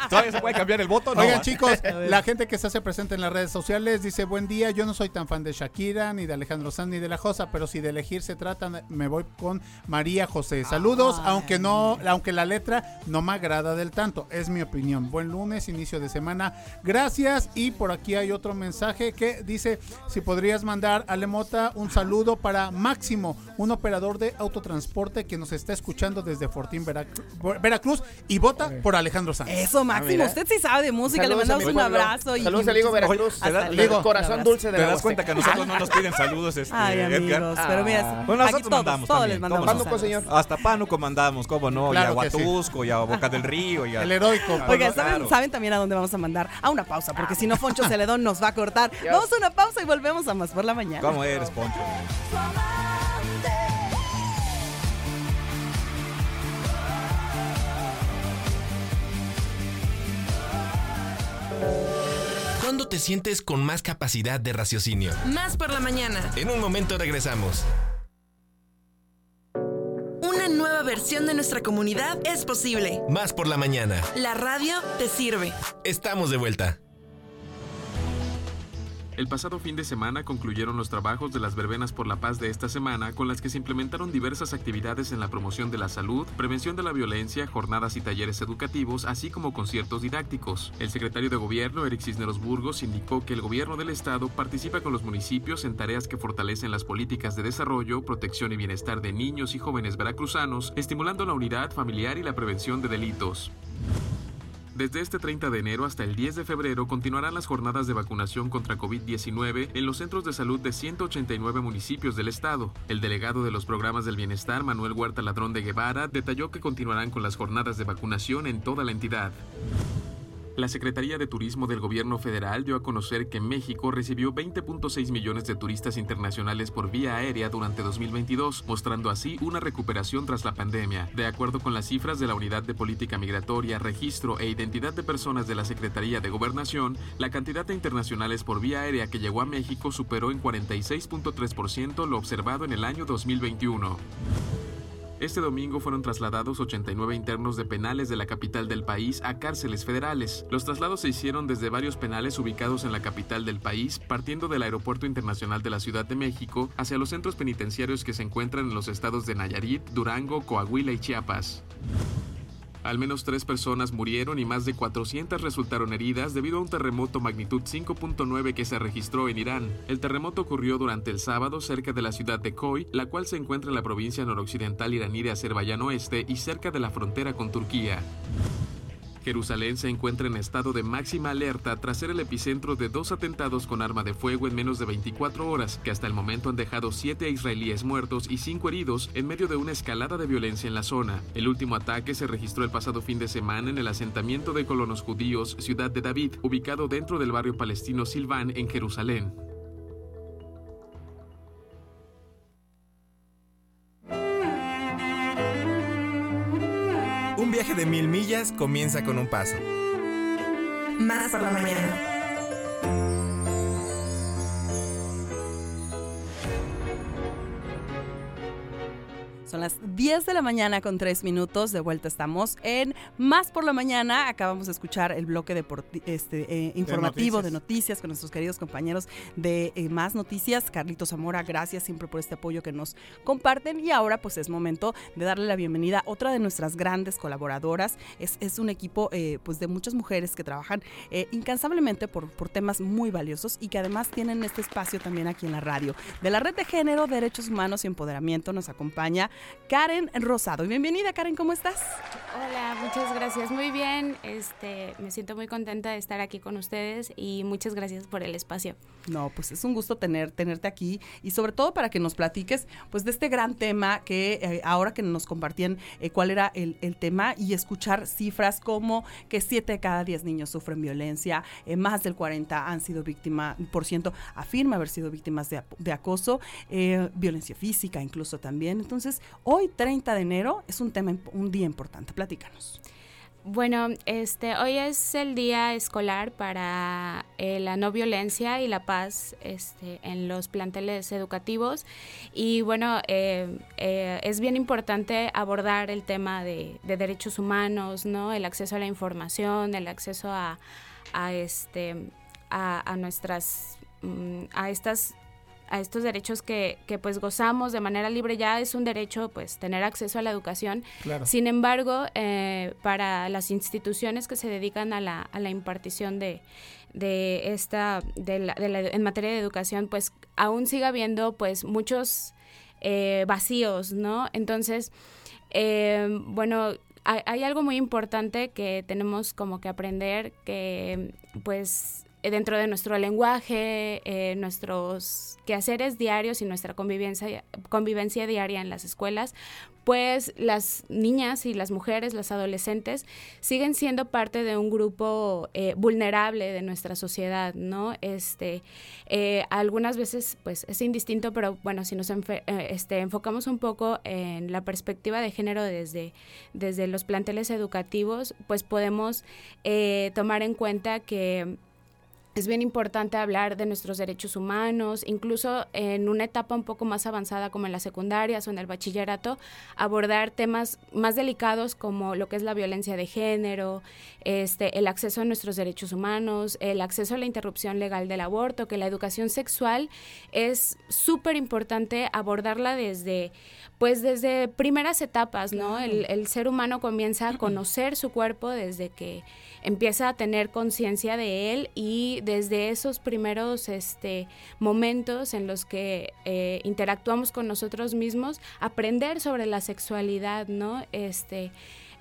¿Todavía se puede cambiar el voto? No. Oigan, chicos, la gente que se hace presente en las redes sociales dice: Buen día, yo no soy tan fan de Shakira, ni de Alejandro Sanz, ni de la Josa, pero si de elegir se trata, me voy con María José. Saludos, Ay. aunque no, aunque la letra no me agrada del tanto, es mi opinión. Buen lunes, inicio de semana. Gracias. Y por aquí hay otro mensaje que dice: Si podrías mandar a Lemota un saludo para Máximo, un operador de autotransporte que nos está escuchando desde Fortín, Veracru- Veracruz, y vota por Alejandro Sanz. Eso, Máximo. mira. usted sí sabe de música. Saludos Le mandamos un pueblo. abrazo. Y Saludos a Ligo muchísimas- Veracruz. Oye, da- Ligo. corazón dulce de ¿Te das cuenta que a nosotros no nos piden saludos, este, Ay, Edgar? amigos. Pero mira, Ah. Bueno, nosotros todos, mandamos todos también, les ¿cómo mandamos señor. Hasta Pánuco mandamos, cómo no, Claro y a que sí. Huatusco, y a Boca del Río, y a... El heroico. Oigan, Claro. ¿saben, saben también a dónde vamos a mandar? A una pausa, porque si no, Foncho Celedón nos va a cortar. Dios. Vamos a una pausa y volvemos a más por la mañana. ¿Cómo eres, Poncho? ¿Cuándo te sientes con más capacidad de raciocinio? Más por la mañana. En un momento regresamos. Una nueva versión de nuestra comunidad es posible. Más por la mañana. La radio te sirve. Estamos de vuelta. El pasado fin de semana concluyeron los trabajos de las verbenas por la paz de esta semana, con las que se implementaron diversas actividades en la promoción de la salud, prevención de la violencia, jornadas y talleres educativos, así como conciertos didácticos. El secretario de Gobierno, Eric Cisneros Burgos, indicó que el gobierno del estado participa con los municipios en tareas que fortalecen las políticas de desarrollo, protección y bienestar de niños y jóvenes veracruzanos, estimulando la unidad familiar y la prevención de delitos. Desde este 30 de enero hasta el 10 de febrero continuarán las jornadas de vacunación contra COVID-19 en los centros de salud de 189 municipios del estado. El delegado de los programas del bienestar, Manuel Huerta Ladrón de Guevara, detalló que continuarán con las jornadas de vacunación en toda la entidad. La Secretaría de Turismo del Gobierno Federal dio a conocer que México recibió 20.6 millones de turistas internacionales por vía aérea durante 2022, mostrando así una recuperación tras la pandemia. De acuerdo con las cifras de la Unidad de Política Migratoria, Registro e Identidad de Personas de la Secretaría de Gobernación, la cantidad de internacionales por vía aérea que llegó a México superó en 46.3% lo observado en el año 2021. Este domingo fueron trasladados 89 internos de penales de la capital del país a cárceles federales. Los traslados se hicieron desde varios penales ubicados en la capital del país, partiendo del Aeropuerto Internacional de la Ciudad de México hacia los centros penitenciarios que se encuentran en los estados de Nayarit, Durango, Coahuila y Chiapas. Al menos tres personas murieron y más de 400 resultaron heridas debido a un terremoto magnitud 5.9 que se registró en Irán. El terremoto ocurrió durante el sábado cerca de la ciudad de Koy, la cual se encuentra en la provincia noroccidental iraní de Azerbaiyán Oeste y cerca de la frontera con Turquía. Jerusalén se encuentra en estado de máxima alerta tras ser el epicentro de dos atentados con arma de fuego en menos de 24 horas, que hasta el momento han dejado siete israelíes muertos y cinco heridos en medio de una escalada de violencia en la zona. El último ataque se registró el pasado fin de semana en el asentamiento de colonos judíos Ciudad de David, ubicado dentro del barrio palestino Silván en Jerusalén. Un viaje de mil millas comienza con un paso. Más por la mañana. Son las 10 de la mañana con 3 minutos. De vuelta estamos en Más por la mañana. Acabamos de escuchar el bloque este, eh, informativo de noticias. noticias. con nuestros queridos compañeros de eh, Más Noticias. Carlitos Zamora, gracias siempre por este apoyo que nos comparten. Y ahora pues es momento de darle la bienvenida a otra de nuestras grandes colaboradoras. Es, es un equipo eh, pues de muchas mujeres que trabajan incansablemente por, por temas muy valiosos y que además tienen este espacio también aquí en la radio. De la Red de Género, Derechos Humanos y Empoderamiento nos acompaña Karen Rosado. Bienvenida, Karen, ¿cómo estás? Hola, muchas gracias. Muy bien. Este, me siento muy contenta de estar aquí con ustedes y muchas gracias por el espacio. No, pues es un gusto tener, tenerte aquí y sobre todo para que nos platiques pues de este gran tema que eh, ahora que nos compartían eh, cuál era el, el tema y escuchar cifras como que 7 de cada 10 niños sufren violencia, eh, más del 40 han sido víctimas, por ciento afirma haber sido víctimas de, de acoso, eh, violencia física incluso también. Entonces, hoy 30 de enero es un tema, un día importante. Platícanos. Bueno, este, hoy es el día escolar para eh, la no violencia y la paz este, en los planteles educativos. Y bueno, eh, eh, es bien importante abordar el tema de, de derechos humanos, ¿no? El acceso a la información, el acceso a, este, a nuestras, mm, a estas a estos derechos que, que pues gozamos de manera libre ya es un derecho pues tener acceso a la educación Claro. sin embargo eh, para las instituciones que se dedican a la, a la impartición de, de esta de la- de la- en materia de educación pues aún sigue habiendo pues muchos eh, vacíos no entonces eh, bueno hay, hay algo muy importante que tenemos como que aprender que pues dentro de nuestro lenguaje, eh, nuestros quehaceres diarios y nuestra convivencia, convivencia diaria en las escuelas, pues las niñas y las mujeres, las adolescentes, siguen siendo parte de un grupo eh, vulnerable de nuestra sociedad, ¿no? Este, eh, algunas veces, pues, es indistinto, pero bueno, si nos eh, este, enfocamos un poco en la perspectiva de género desde, desde los planteles educativos, pues podemos eh, tomar en cuenta que es bien importante hablar de nuestros derechos humanos, incluso en una etapa un poco más avanzada como en las secundarias o en el bachillerato, abordar temas más delicados como lo que es la violencia de género, este, el acceso a nuestros derechos humanos, el acceso a la interrupción legal del aborto, que la educación sexual es súper importante abordarla desde pues desde primeras etapas, ¿no? El, el ser humano comienza a conocer su cuerpo desde que empieza a tener conciencia de él y desde esos primeros este, momentos en los que eh, interactuamos con nosotros mismos, aprender sobre la sexualidad, ¿no? Este,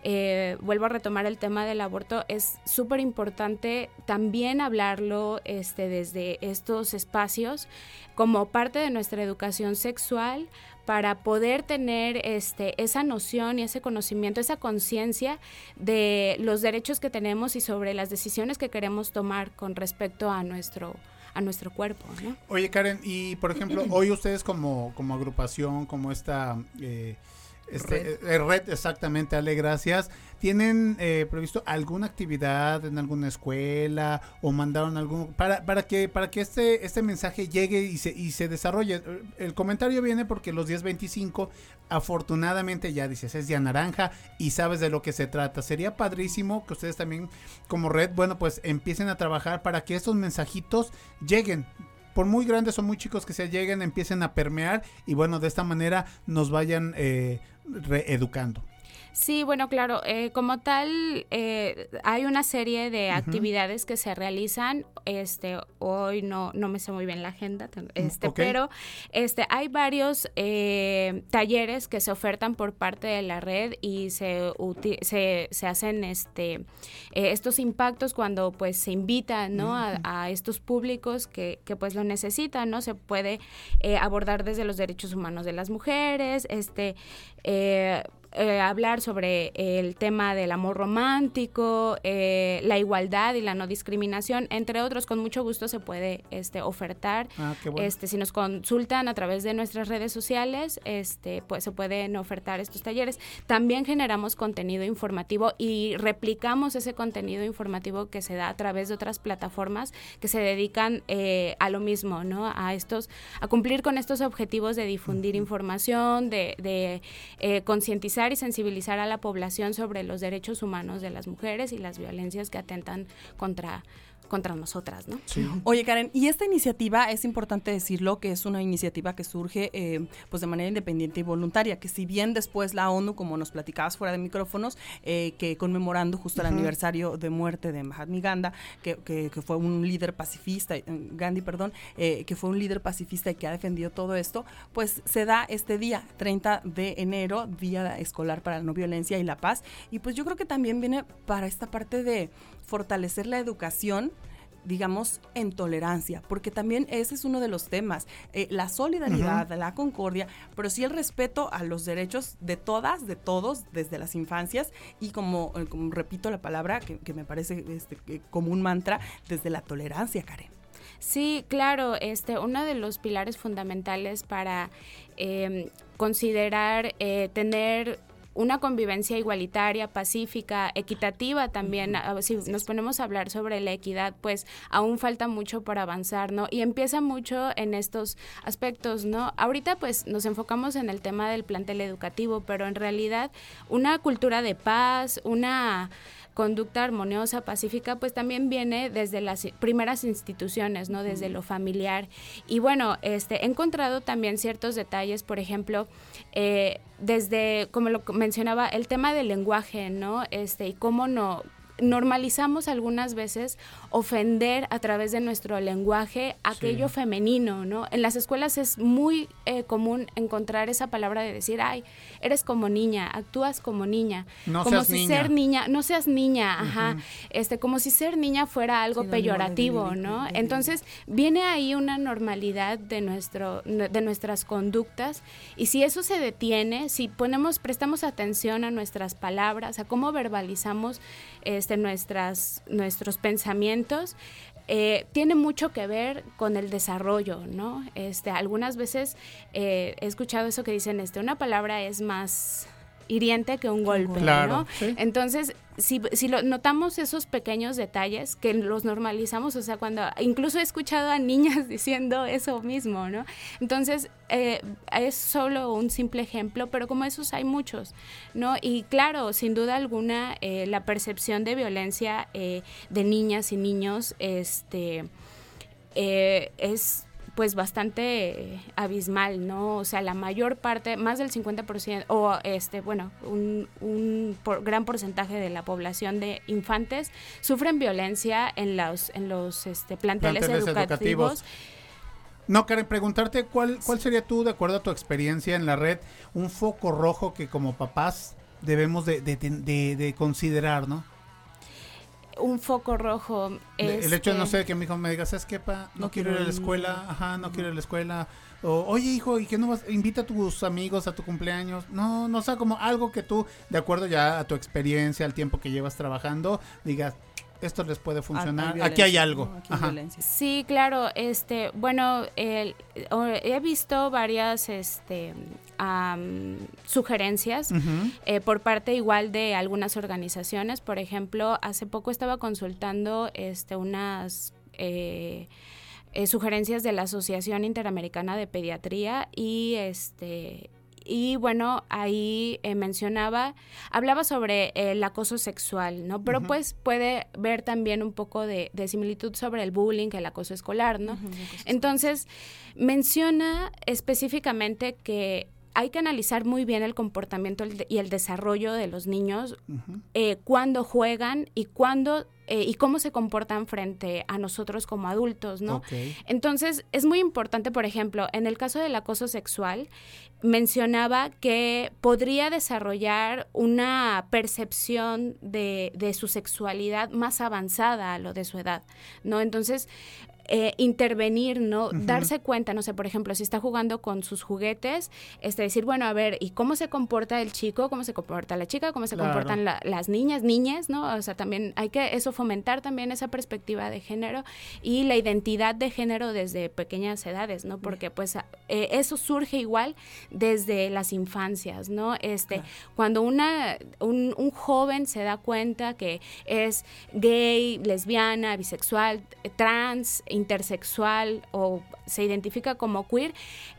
eh, vuelvo a retomar el tema del aborto, es súper importante también hablarlo este, desde estos espacios como parte de nuestra educación sexual para poder tener este, esa noción y ese conocimiento, esa conciencia de los derechos que tenemos y sobre las decisiones que queremos tomar con respecto a nuestro, a nuestro cuerpo. ¿no? Oye, Karen, y por ejemplo, <clears throat> hoy ustedes como, como agrupación, como esta eh, este, Red. eh, red, exactamente, Ale, gracias. ¿Tienen eh, previsto alguna actividad en alguna escuela o mandaron algún para, para que para que este este mensaje llegue y se y se desarrolle? El comentario viene porque los 1025 afortunadamente ya dices es ya naranja y sabes de lo que se trata. Sería padrísimo que ustedes también como red, bueno, pues empiecen a trabajar para que estos mensajitos lleguen por muy grandes o muy chicos que se lleguen, empiecen a permear y bueno, de esta manera nos vayan eh, reeducando. Sí, bueno, claro, eh, como tal, eh, hay una serie de actividades que se realizan. Este, hoy no, no me sé muy bien la agenda, este, ok. pero este, hay varios eh, talleres que se ofertan por parte de la red y se, se, se hacen este, eh, estos impactos cuando pues se invitan ¿no? a, a estos públicos que, que, pues lo necesitan, ¿no? Se puede eh, abordar desde los derechos humanos de las mujeres, este eh, hablar sobre el tema del amor romántico, eh, la igualdad y la no discriminación, entre otros, con mucho gusto se puede este, ofertar. Ah, qué bueno. Este, si nos consultan a través de nuestras redes sociales, este, pues se pueden ofertar estos talleres. También generamos contenido informativo y replicamos ese contenido informativo que se da a través de otras plataformas que se dedican eh, a lo mismo, ¿no? A estos, a cumplir con estos objetivos de difundir información, de, de eh, y sensibilizar a la población sobre los derechos humanos de las mujeres y las violencias que atentan contra contra nosotras, ¿no? Oye, Karen, y esta iniciativa, es importante decirlo, que es una iniciativa que surge eh, pues de manera independiente y voluntaria, que si bien después la ONU, como nos platicabas fuera de micrófonos, eh, que conmemorando justo el aniversario de muerte de Mahatma Gandhi, que, que- que fue un líder pacifista, eh, Gandhi, perdón, eh, que fue un líder pacifista y que ha defendido todo esto, pues se da este día, 30 de enero, Día Escolar para la No Violencia y la Paz, y pues yo creo que también viene para esta parte de fortalecer la educación digamos, en tolerancia, porque también ese es uno de los temas, eh, la solidaridad, la concordia, pero sí el respeto a los derechos de todas, de todos, desde las infancias, y como, eh, como repito la palabra, que, que me parece este, que como un mantra, desde la tolerancia, Karen. Sí, claro, este, uno de los pilares fundamentales para eh, considerar eh, tener una convivencia igualitaria, pacífica, equitativa también. A- Si nos ponemos a hablar sobre la equidad, pues aún falta mucho por avanzar, ¿no? Y empieza mucho en estos aspectos, ¿no? Ahorita pues nos enfocamos en el tema del plantel educativo, pero en realidad una cultura de paz, una conducta armoniosa, pacífica, pues también viene desde las primeras instituciones, ¿no? Desde lo familiar. Y bueno, este, he encontrado también ciertos detalles, por ejemplo, eh, desde, como lo mencionaba, el tema del lenguaje, ¿no? Este, y cómo no normalizamos algunas veces ofender a través de nuestro lenguaje aquello femenino, ¿no? En las escuelas es muy eh, común encontrar esa palabra de decir, ay, eres como niña, actúas como niña, No como seas si niña. ser niña, no seas niña, ajá, este, como si ser niña fuera algo peyorativo, ¿no? Entonces viene ahí una normalidad de nuestro, de nuestras conductas y si eso se detiene, si ponemos, prestamos atención a nuestras palabras, a cómo verbalizamos este, nuestras, nuestros pensamientos, eh, tiene mucho que ver con el desarrollo, ¿no? Este, algunas veces eh, he escuchado eso que dicen, este, una palabra es más hiriente que un golpe, Claro, ¿no? sí. Entonces, si, si lo, notamos esos pequeños detalles que los normalizamos, o sea, cuando incluso he escuchado a niñas <laughs> diciendo eso mismo, ¿no? Entonces, eh, es solo un simple ejemplo, pero como esos hay muchos, ¿no? Y claro, sin duda alguna, eh, la percepción de violencia eh, de niñas y niños, este, eh, es pues bastante abismal, ¿no? O sea, la mayor parte, más del 50%, o este, bueno, un, un por- gran porcentaje de la población de infantes sufren violencia en los, en los este, planteles, Planteles educativos. educativos. No, Karen, preguntarte cuál, cuál sería tú, de acuerdo a tu experiencia en la red, un foco rojo que como papás debemos de, de- de- de considerar, ¿no? Un foco rojo. El hecho de no este, sé que mi hijo me diga, ¿sabes qué, pa? No, No quiero ir a la escuela, ajá, no quiero ir a la escuela. O, oye, hijo, ¿y qué no vas? Invita a tus amigos a tu cumpleaños. No, no, o sea, como algo que tú, de acuerdo ya a tu experiencia, al tiempo que llevas trabajando, digas, esto les puede funcionar. Aquí hay algo. ¿no? Aquí hay. Sí, claro, este, bueno, el- he visto varias, este, sugerencias eh, por parte igual de algunas organizaciones. Por ejemplo, hace poco estaba consultando, este, unas eh, eh, sugerencias de la Asociación Interamericana de Pediatría y este y bueno, ahí eh, mencionaba, hablaba sobre el acoso sexual, ¿no? Pero pues puede ver también un poco de, de similitud sobre el bullying, el acoso escolar, ¿no? Entonces, menciona específicamente que hay que analizar muy bien el comportamiento y el desarrollo de los niños eh, cuándo juegan y cuándo eh, y cómo se comportan frente a nosotros como adultos, ¿no? Entonces, es muy importante, por ejemplo, en el caso del acoso sexual, mencionaba que podría desarrollar una percepción de, de su sexualidad más avanzada a lo de su edad, ¿no? Entonces, eh, intervenir, ¿no? Darse cuenta, no sé, por ejemplo, si está jugando con sus juguetes, este, decir, bueno, a ver, ¿y cómo se comporta el chico? ¿Cómo se comporta la chica? ¿Cómo se Claro. comportan la- las niñas, niñas, ¿no? O sea, también hay que eso fomentar también esa perspectiva de género y la identidad de género desde pequeñas edades, ¿no? Porque pues eh, eso surge igual desde las infancias, ¿no? Este, cuando una un, un joven se da cuenta que es gay, lesbiana, bisexual, trans, intersexual o se identifica como queer,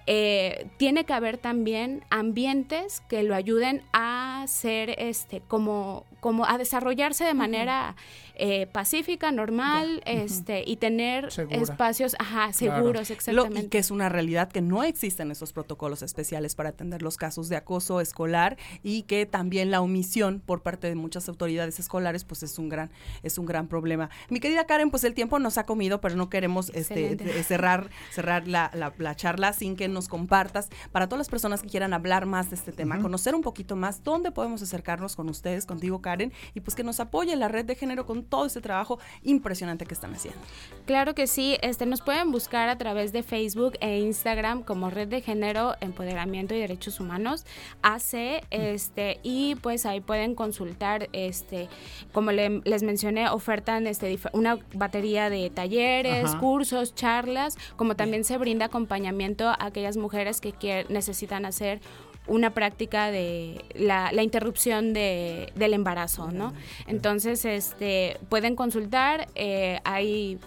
eh, tiene que haber también ambientes que lo ayuden a ser este como como a desarrollarse de manera eh, pacífica, normal, este y tener Segura. espacios, ajá, seguros, Lo- exactamente. y que es una realidad que no existen esos protocolos especiales para atender los casos de acoso escolar y que también la omisión por parte de muchas autoridades escolares pues es un gran es un gran problema. Mi querida Karen, pues el tiempo nos ha comido, pero no queremos este Excelente. eh, cerrar cerrar la, la- la charla sin que nos compartas para todas las personas que quieran hablar más de este tema, conocer un poquito más dónde podemos acercarnos con ustedes, contigo Karen, y pues que nos apoye la red de género con todo este trabajo impresionante que están haciendo. Claro que sí, este nos pueden buscar a través de Facebook e Instagram como Red de Género, Empoderamiento y Derechos Humanos, AC, este, y pues ahí pueden consultar, este, como le- les mencioné, ofertan este una batería de talleres, Ajá. cursos, charlas, como también se brinda acompañamiento a aquellas mujeres que quier- necesitan hacer una práctica de la, la interrupción de, del embarazo, ¿no? Entonces, este, pueden consultar, eh, hay,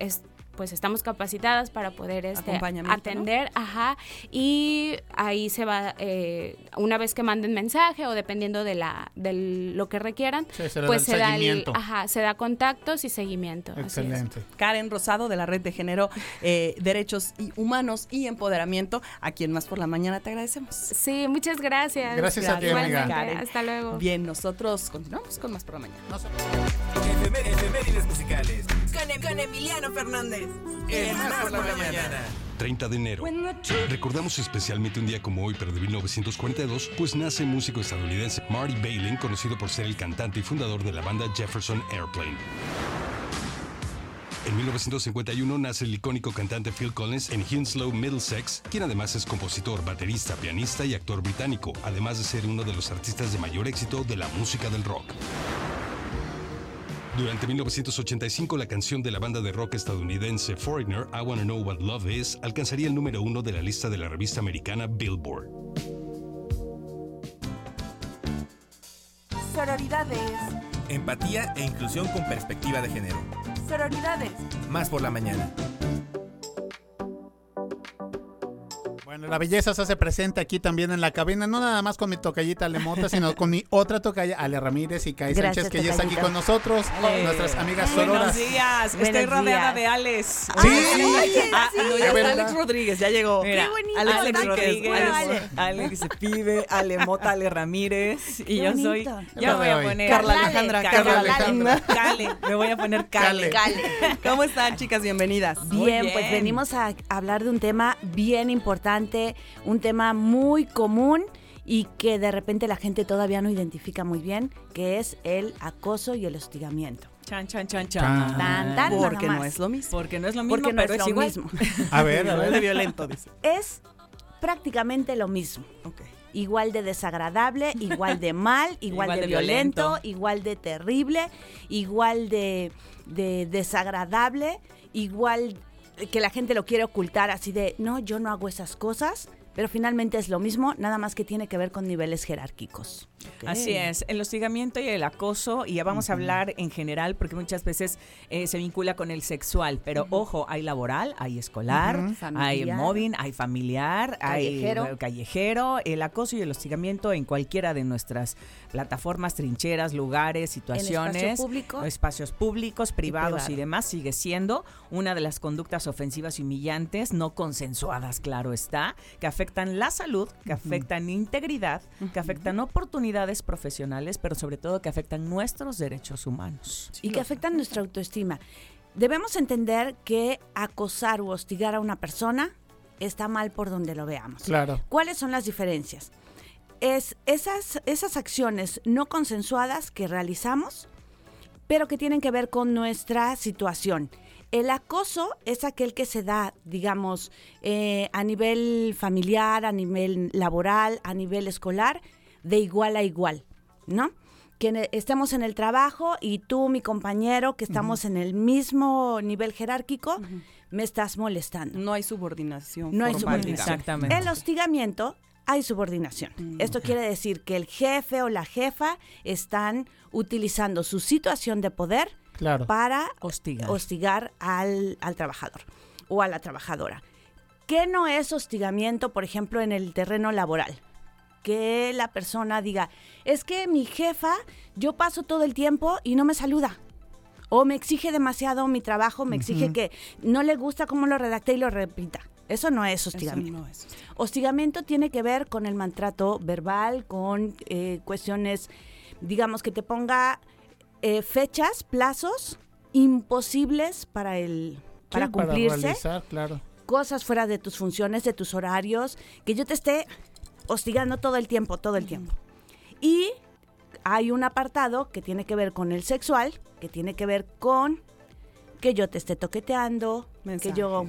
es- pues estamos capacitadas para poder este, Acompañamiento, ¿no? atender, ajá, y ahí se va, eh, una vez que manden mensaje o dependiendo de la de lo que requieran, Sí, se pues se da el, ajá, se da contactos y seguimiento. así es. Karen Rosado de la Red de Género, eh, Derechos y Humanos y Empoderamiento, a quien más por la mañana te agradecemos. Sí, muchas gracias. Gracias a ti, amiga. Igualmente, Karen. Hasta luego. Bien, nosotros continuamos con más por la mañana. Efemérides musicales. Con, Em- con Emiliano Fernández. En Más por la mañana. 30 de enero. Recordamos especialmente un día como hoy, pero de 1942, pues nace el músico estadounidense Marty Balin, conocido por ser el cantante y fundador de la banda Jefferson Airplane. En 1951 nace el icónico cantante Phil Collins en Hounslow, Middlesex, quien además es compositor, baterista, pianista y actor británico, además de ser uno de los artistas de mayor éxito de la música del rock. Durante 1985, la canción de la banda de rock estadounidense Foreigner, I Wanna Know What Love Is, alcanzaría el número uno de la lista de la revista americana Billboard. Sororidades. Empatía e inclusión con perspectiva de género. Sororidades. Más por la mañana. Bueno, la belleza se hace presente aquí también en la cabina, no nada más con mi tocallita Alemota, sino con mi otra tocalla, Ale Ramírez y Kai Gracias, Sánchez, que ya está aquí con nosotros, Ale. nuestras amigas Buenos sororas. días, estoy Buenos rodeada días. de Alex. Sí. Ah, sí. no, ya De está verdad. Alex Rodríguez, ya llegó. Mira, Qué bonito, Alex Alex Rodríguez. Alex- Alex Pibe, Ale Mota, Ale Ramírez. Y Qué yo soy. bonito. Me voy a poner. Carla Alejandra, Carla Carla Alejandra. Cale. Me voy a poner Cale. Cale. ¿Cómo están, chicas? Bienvenidas. Bien, pues venimos a hablar de un tema bien importante, un tema muy común y que de repente la gente todavía no identifica muy bien, que es el acoso y el hostigamiento. Chan, chan, chan, chan. tan, Porque no es lo mismo. Porque no es lo mismo, Porque no pero es es, lo igual. mismo. <laughs> A ver, a ver. violento, dice. Es prácticamente lo mismo. Igual de desagradable, igual de mal, <laughs> igual, Igual de, de violento, violento. igual de terrible, igual de, de desagradable, igual que la gente lo quiere ocultar así de, no, yo no hago esas cosas, pero finalmente es lo mismo, nada más que tiene que ver con niveles jerárquicos. Así es, el hostigamiento y el acoso, y ya vamos a hablar en general porque muchas veces eh, se vincula con el sexual, pero ojo, hay laboral, hay escolar, hay móvil, hay familiar, Callejero. hay callejero, el acoso y el hostigamiento en cualquiera de nuestras plataformas, trincheras, lugares, situaciones, espacio público. espacios públicos, privados y, privado. demás, sigue siendo una de las conductas ofensivas y humillantes, no consensuadas, claro está, que afectan afectan la salud, que afectan integridad, que afectan oportunidades profesionales, pero sobre todo que afectan nuestros derechos humanos. y que afectan nuestra autoestima. Debemos entender que acosar o hostigar a una persona está mal por donde lo veamos. Claro. ¿Cuáles son las diferencias? Es esas, esas acciones no consensuadas que realizamos, pero que tienen que ver con nuestra situación. El acoso es aquel que se da, digamos, eh, a nivel familiar, a nivel laboral, a nivel escolar, de igual a igual, ¿no? Que ne- estemos en el trabajo y tú, mi compañero, que estamos en el mismo nivel jerárquico, me estás molestando. No hay subordinación. No hay subordinación. digamos. El hostigamiento hay subordinación. Esto quiere decir que el jefe o la jefa están utilizando su situación de poder Claro. para Hostigar. hostigar al, al trabajador o a la trabajadora. ¿Qué no es hostigamiento, por ejemplo, en el terreno laboral? Que la persona diga, es que mi jefa, yo paso todo el tiempo y no me saluda. O me exige demasiado mi trabajo, me exige Ujú. que no le gusta cómo lo redacté y lo repita. Eso no es hostigamiento. no es Hostigamiento tiene que ver con el maltrato verbal, con eh, cuestiones, digamos, que te ponga eh, fechas, plazos imposibles para el para Sí, cumplirse, realizar, claro. cosas fuera de tus funciones, de tus horarios, que yo te esté hostigando todo el tiempo, todo el tiempo. Y hay un apartado que tiene que ver con el sexual, que tiene que ver con que yo te esté toqueteando, que yo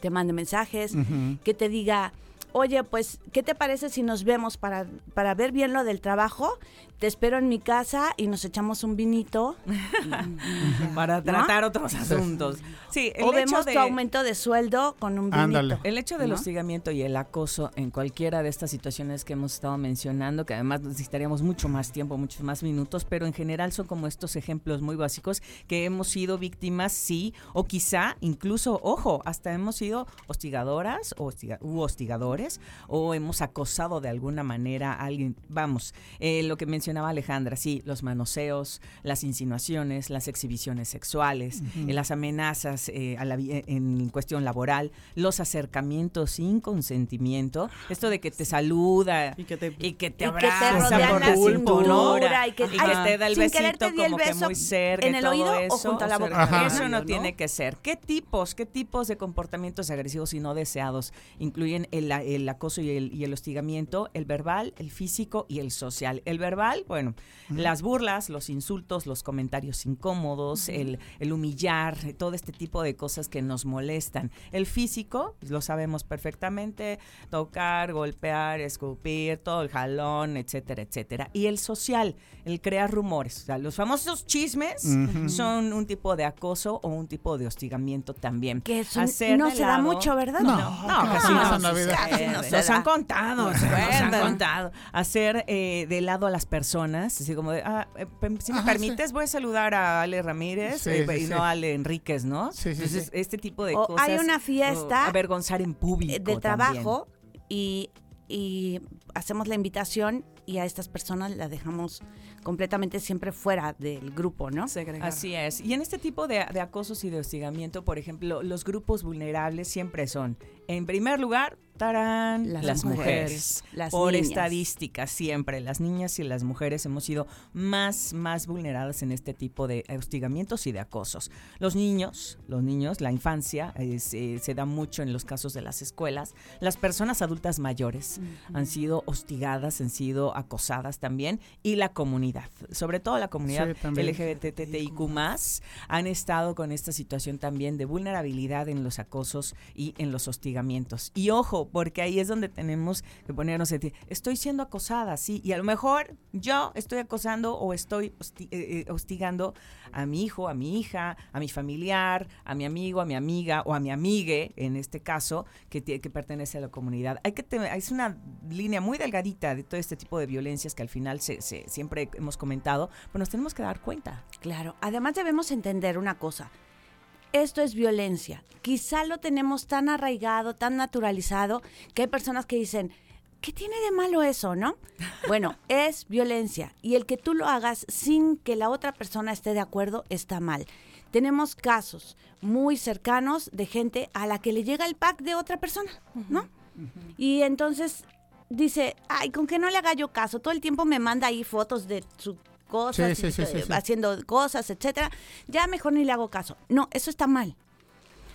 te mande mensajes, que te diga, oye, pues, ¿qué te parece si nos vemos para, para ver bien lo del trabajo? Te espero en mi casa y nos echamos un vinito. <laughs> Para ¿No? tratar otros asuntos. Sí, el o hecho vemos de- tu aumento de sueldo con un vinito. El hecho del ¿no? hostigamiento y el acoso en cualquiera de estas situaciones que hemos estado mencionando, que además necesitaríamos mucho más tiempo, muchos más minutos, pero en general son como estos ejemplos muy básicos que hemos sido víctimas, sí, o quizá incluso, ojo, hasta hemos sido hostigadoras o hostiga- u hostigadores, o hemos acosado de alguna manera a alguien. Vamos, eh, lo que mencionaba Alejandra, sí, los manoseos, las insinuaciones, las exhibiciones sexuales, eh, las amenazas eh, a la vi- en cuestión laboral, los acercamientos sin consentimiento, esto de que te saluda y que te, Y que te abraza rodean por la cintura y que- y que te da el besito te el como que beso muy cerca en y el todo oído o eso. junto a la boca. Ajá. Eso no ¿no? tiene que ser. ¿Qué tipos, qué tipos de comportamientos agresivos y no deseados incluyen el, el acoso y el, y el hostigamiento? El verbal, el físico y el social. El verbal, bueno, las burlas, los insultos, los comentarios incómodos, el, el humillar, todo este tipo de cosas que nos molestan. El físico, lo sabemos perfectamente, tocar, golpear, escupir, todo el jalón, etcétera, etcétera. Y el social, el crear rumores. O sea, los famosos chismes son un tipo de acoso o un tipo de hostigamiento también. Que no se da mucho, ¿verdad? No, No, no, casi no no. No Nos da. han contado, Nos nos han contado. Hacer eh, de lado a las personas, así como de, ah, eh, si me Ajá, permites, voy a saludar a Ale Ramírez Sí, eh, sí, y sí. no a Ale Enríquez, ¿no? Sí, sí, Entonces, sí. este tipo de O cosas. hay una o fiesta avergonzar en público. de también. trabajo y, y hacemos la invitación y a estas personas la dejamos completamente siempre fuera del grupo, ¿no? Así es. Y en este tipo de, de acosos y de hostigamiento, por ejemplo, los grupos vulnerables siempre son, en primer lugar, tarán, Las las, mujeres, mujeres. las por niñas. estadística, siempre, las niñas y las mujeres hemos sido más, más vulneradas en este tipo de hostigamientos y de acosos. Los niños, los niños, la infancia, eh, se, se da mucho en los casos de las escuelas. Las personas adultas mayores han sido hostigadas, han sido acosadas también, y la comunidad, sobre todo la comunidad Sí. LGBTIQ han estado con esta situación también de vulnerabilidad en los acosos y en los hostigamientos. Y ojo, porque ahí es donde tenemos que ponernos en estoy siendo acosada, sí, y a lo mejor yo estoy acosando o estoy eh, eh, hostigando a mi hijo, a mi hija, a mi familiar, a mi amigo, a mi amiga o a mi amigue, en este caso, que, que pertenece a la comunidad. Hay que es una línea muy delgadita de todo este tipo de violencias que al final se, se- siempre hemos comentado, pero nos tenemos que dar cuenta. Claro, además debemos entender una cosa. Esto es violencia. Quizá lo tenemos tan arraigado, tan naturalizado, que hay personas que dicen, ¿qué tiene de malo eso, no? <laughs> Bueno, es violencia. Y el que tú lo hagas sin que la otra persona esté de acuerdo está mal. Tenemos casos muy cercanos de gente a la que le llega el pack de otra persona, ¿no? Y entonces dice, ay, con que no le haga yo caso, todo el tiempo me manda ahí fotos de su cosas, Sí, sí, sí, y, sí, sí. haciendo cosas, etcétera. Ya mejor ni le hago caso. No, eso está mal.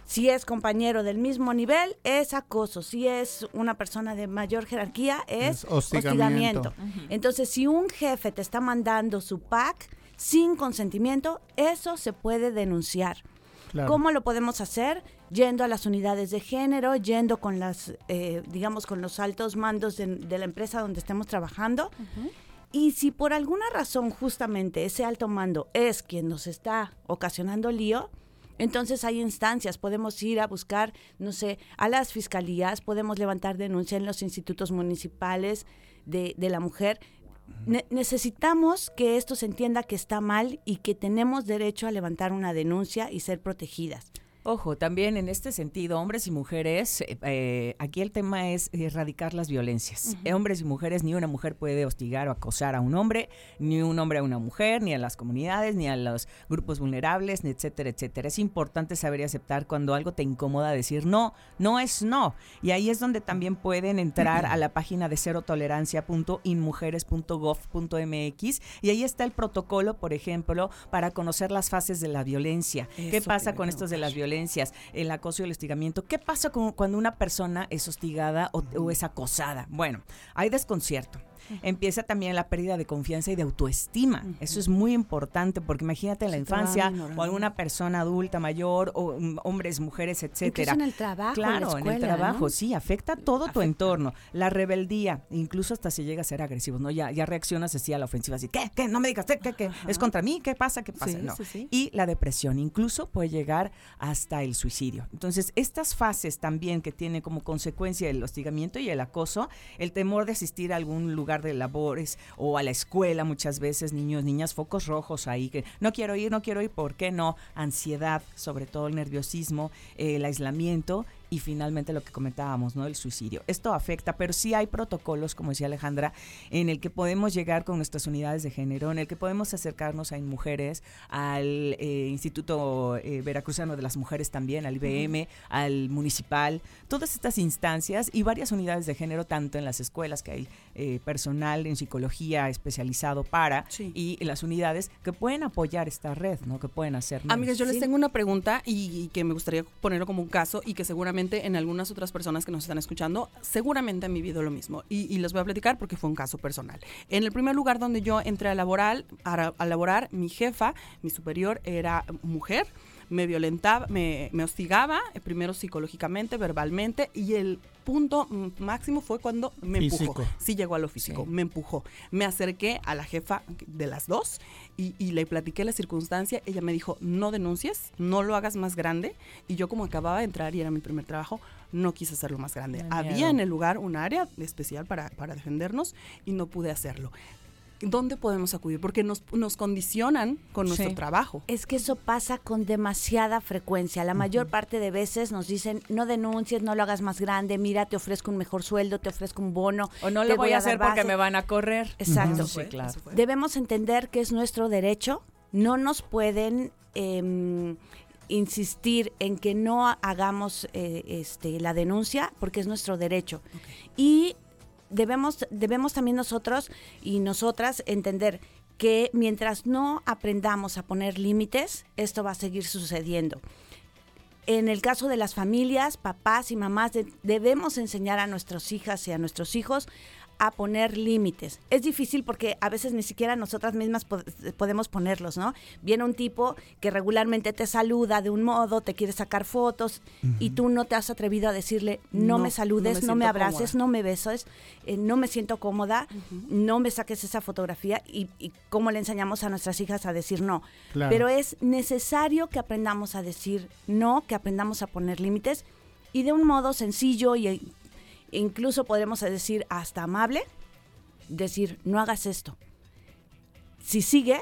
Si es compañero del mismo nivel, es acoso. Si es una persona de mayor jerarquía, es, Es hostigamiento. hostigamiento. Entonces, si un jefe te está mandando su pack sin consentimiento, eso se puede denunciar. Claro. ¿Cómo lo podemos hacer? Yendo a las unidades de género, yendo con las, eh, digamos, con los altos mandos de, de la empresa donde estemos trabajando. Y si por alguna razón justamente ese alto mando es quien nos está ocasionando lío, entonces hay instancias, podemos ir a buscar, no sé, a las fiscalías, podemos levantar denuncia en los institutos municipales de, de la mujer. Ne- necesitamos que esto se entienda que está mal y que tenemos derecho a levantar una denuncia y ser protegidas. Ojo, también en este sentido, hombres y mujeres, eh, eh, aquí el tema es erradicar las violencias. Eh, hombres y mujeres, ni una mujer puede hostigar o acosar a un hombre, ni un hombre a una mujer, ni a las comunidades, ni a los grupos vulnerables, ni etcétera, etcétera. Es importante saber y aceptar cuando algo te incomoda decir no, no es no. Y ahí es donde también pueden entrar a la página de cerotolerancia.inmujeres.gov.mx y ahí está el protocolo, por ejemplo, para conocer las fases de la violencia. ¿Qué pasa con estos de las violencias, el acoso y el hostigamiento? ¿Qué pasa con- cuando una persona es hostigada o, o es acosada? Bueno, hay desconcierto. Empieza también la pérdida de confianza y de autoestima. Eso es muy importante porque imagínate en la infancia o alguna persona adulta mayor o mm, hombres, mujeres, etcétera. en el trabajo, en la Claro, en el escuela, trabajo, ¿no? sí, afecta todo tu entorno. La rebeldía, incluso hasta se llega a ser agresivo, ¿no? Ya, ya reaccionas así a la ofensiva, así, ¿qué? ¿Qué? No me digas, ¿qué? ¿Qué? qué? ¿Es contra mí? ¿Qué pasa? ¿Qué pasa? Sí, no. sí, sí. Y la depresión, incluso puede llegar hasta el suicidio. Entonces, estas fases también que tiene como consecuencia el hostigamiento y el acoso, el temor de asistir a algún lugar de labores o a la escuela muchas veces, niños, niñas, focos rojos ahí, que no quiero ir, no quiero ir, ¿por qué no? Ansiedad, sobre todo el nerviosismo, el aislamiento y finalmente lo que comentábamos, ¿no? El suicidio. Esto afecta, pero sí hay protocolos, como decía Alejandra, en el que podemos llegar con nuestras unidades de género, en el que podemos acercarnos a mujeres, al eh, Instituto eh, Veracruzano de las Mujeres también, al IBM, al municipal, todas estas instancias y varias unidades de género, tanto en las escuelas que hay eh, personal en psicología especializado para y las unidades que pueden apoyar esta red, ¿no? Que pueden hacer. Amigas, yo les Sí. tengo una pregunta y, y que me gustaría ponerlo como un caso y que seguramente en algunas otras personas que nos están escuchando, seguramente han vivido lo mismo. Y, y les voy a platicar porque fue un caso personal. En el primer lugar donde yo entré a laborar, a, a laborar mi jefa, mi superior, era mujer. Me violentaba, me, me hostigaba, eh, primero psicológicamente, verbalmente, y el punto máximo fue cuando me empujó. Físico. Sí llegó a lo físico, me empujó. Me acerqué a la jefa de las dos y, y le platiqué la circunstancia. Ella me dijo, no denuncies, no lo hagas más grande. Y yo como acababa de entrar y era mi primer trabajo, no quise hacerlo más grande. Había en el lugar un área especial para, para defendernos y no pude hacerlo. ¿Dónde podemos acudir? Porque nos, nos condicionan con nuestro trabajo. Es que eso pasa con demasiada frecuencia. La mayor parte de veces nos dicen, no denuncies, no lo hagas más grande, mira, te ofrezco un mejor sueldo, te ofrezco un bono. O no te lo voy a hacer porque base". me van a correr. Exacto. Ujú, sí, claro. Debemos entender que es nuestro derecho. No nos pueden em, insistir en que no hagamos eh, este, la denuncia porque es nuestro derecho. Y debemos, debemos también nosotros y nosotras entender que mientras no aprendamos a poner límites, esto va a seguir sucediendo. En el caso de las familias, papás y mamás, de- debemos enseñar a nuestras hijas y a nuestros hijos a poner límites. Es difícil porque a veces ni siquiera nosotras mismas po- podemos ponerlos, ¿no? Viene un tipo que regularmente te saluda de un modo, te quiere sacar fotos y tú no te has atrevido a decirle, no, No, me no me saludes, no me, abraces, cómoda". no me beses, eh, no me siento cómoda, no me saques esa fotografía y, y cómo le enseñamos a nuestras hijas a decir no. Claro. Pero es necesario que aprendamos a decir no, que aprendamos a poner límites y de un modo sencillo y incluso podremos decir hasta amable, decir no hagas esto. Si sigue,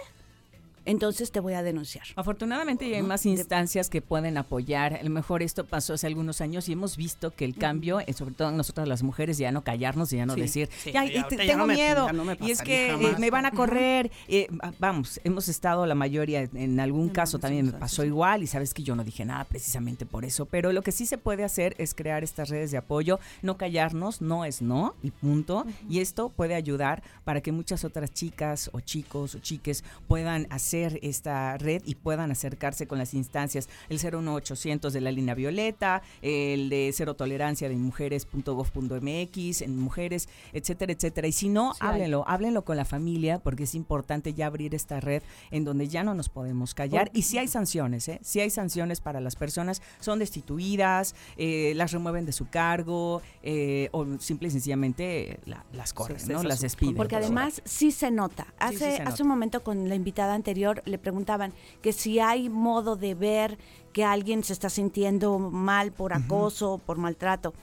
entonces te voy a denunciar. Afortunadamente ya hay más instancias que pueden apoyar. A lo mejor esto pasó hace algunos años y hemos visto que el cambio, eh, sobre todo nosotras las mujeres, ya no callarnos y ya no Sí, decir, sí, "Ya, ya ahorita te- ya tengo no miedo ya no me y es que eh, jamás". me van a correr. Eh, va- vamos, hemos estado la mayoría, en algún caso también me pasó igual y sabes que yo no dije nada precisamente por eso, pero lo que sí se puede hacer es crear estas redes de apoyo, no callarnos, no es no y punto. Y esto puede ayudar para que muchas otras chicas o chicos o chiques puedan hacer esta red y puedan acercarse con las instancias. El 01800 de la línea violeta, el de cero tolerancia de mujeres.gov.mx, en mujeres, etcétera, etcétera. Y si no, Sí hay. háblenlo, háblenlo con la familia porque es importante ya abrir esta red en donde ya no nos podemos callar. Y si hay sanciones, ¿eh? Si hay sanciones para las personas, son destituidas, eh, las remueven de su cargo eh, o simple y sencillamente la- las corren, ¿no? Las despiden. Porque además sí se nota. Hace, se hace nota. un momento con la invitada anterior le preguntaban que si hay modo de ver que alguien se está sintiendo mal por acoso, por maltrato.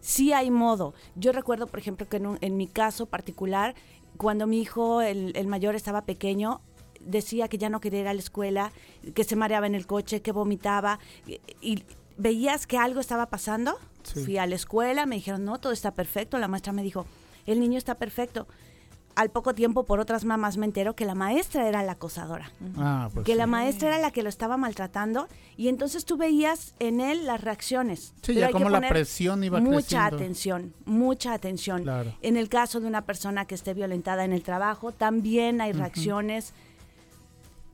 Sí hay modo. Yo recuerdo, por ejemplo, que en, un- en mi caso particular, cuando mi hijo, el, el mayor, estaba pequeño, decía que ya no quería ir a la escuela, que se mareaba en el coche, que vomitaba, y, y veías que algo estaba pasando. Sí. Fui a la escuela, me dijeron, no, todo está perfecto. La maestra me dijo, el niño está perfecto. Al poco tiempo, por otras mamás, me entero que la maestra era la acosadora. Ah, pues que sí. la maestra era la que lo estaba maltratando y entonces tú veías en él las reacciones. Sí, Pero ya hay que como la presión iba Mucha creciendo. atención, mucha atención. Claro. En el caso de una persona que esté violentada en el trabajo, también hay reacciones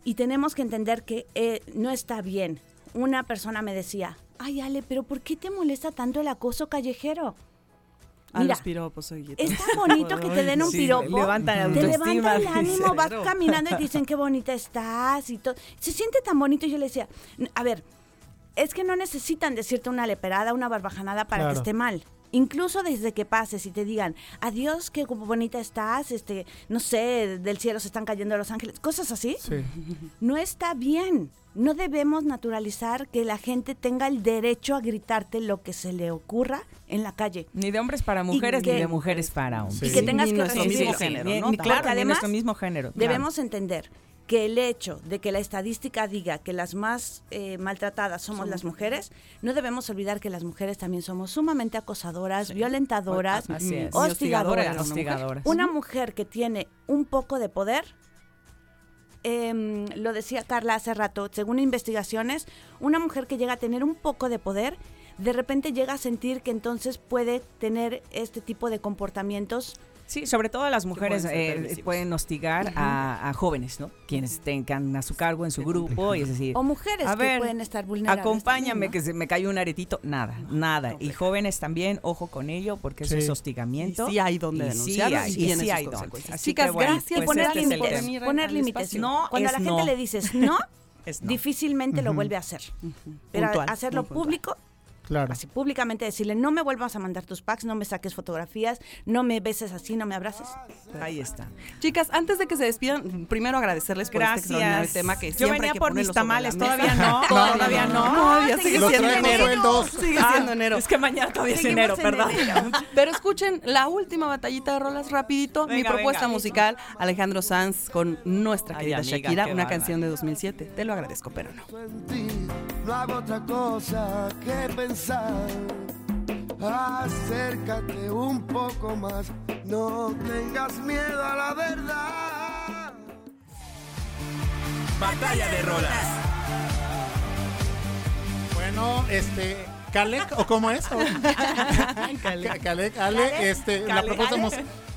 y tenemos que entender que eh, no está bien. Una persona me decía, ay Ale, pero ¿por qué te molesta tanto el acoso callejero? A Mira, los piropos, oye. es tan bonito que te den un Sí, piropo. levanta la te autoestima, levanta el ánimo, vas Claro. caminando y te <laughs> dicen qué bonita estás y todo. Se siente tan bonito. Y yo le decía, "N- a ver, es que no necesitan decirte una leperada, una barbajanada para Claro. que esté mal. Incluso desde que pases y te digan, adiós, qué bonita estás, este, no sé, del cielo se están cayendo los ángeles, cosas así. Sí. No está bien. No debemos naturalizar que la gente tenga el derecho a gritarte lo que se le ocurra en la calle. Ni de hombres para mujeres, que- ni de mujeres para hombres. Y que tengas Ni que nuestro mismo género, Ni- ¿no? ni- claro, Porque ni además nuestro mismo género. claro. Debemos entender que el hecho de que la estadística diga que las más eh, maltratadas somos las mujeres, no debemos olvidar que las mujeres también somos sumamente acosadoras, violentadoras, Así es. hostigadoras. Hostigadoras. Una mujer que tiene un poco de poder, em, lo decía Carla hace rato, según investigaciones, una mujer que llega a tener un poco de poder, de repente llega a sentir que entonces puede tener este tipo de comportamientos Sí, sobre todo las mujeres pueden eh, pueden hostigar a, a jóvenes, ¿no? Quienes tengan a su cargo en su grupo y es decir, o mujeres a que pueden estar vulnerables. acompáñame también, ¿no? que se me cayó un aretito, nada, nada. Y jóvenes también, ojo con ello porque eso es hostigamiento. Y sí hay donde Y sí hay, y sí hay donde. Chicas, bueno, gracias pues poner este es el límites, poner límites. No Cuando a la gente no. le dices no, <laughs> Es no. difícilmente lo vuelve a hacer. Pero Puntual, hacerlo público, Claro. así públicamente decirle, no me vuelvas a mandar tus packs, no me saques fotografías, no me beses así, no me abraces. Ahí está. Chicas, antes de que se despidan, primero agradecerles por este extraordinario Gracias. tema que Yo siempre venía hay que por mis tamales, todavía <laughs> no, todavía no. Todavía <laughs> sigue siendo enero. Sigue Ah, siendo enero. Es que mañana todavía es enero, en perdón. <laughs> Pero escuchen la última batallita de rolas rapidito. Mi propuesta venga. musical, Alejandro Sanz con nuestra Ay, querida amiga, Shakira, una canción de 2007. Te lo agradezco, pero no. en ti, no hago otra cosa que pensar. Acércate un poco más, no tengas miedo a la verdad. Batalla de rolas. Bueno, este. Calec, ¿o cómo es? <laughs> Calec, Ale, este, la propuesta,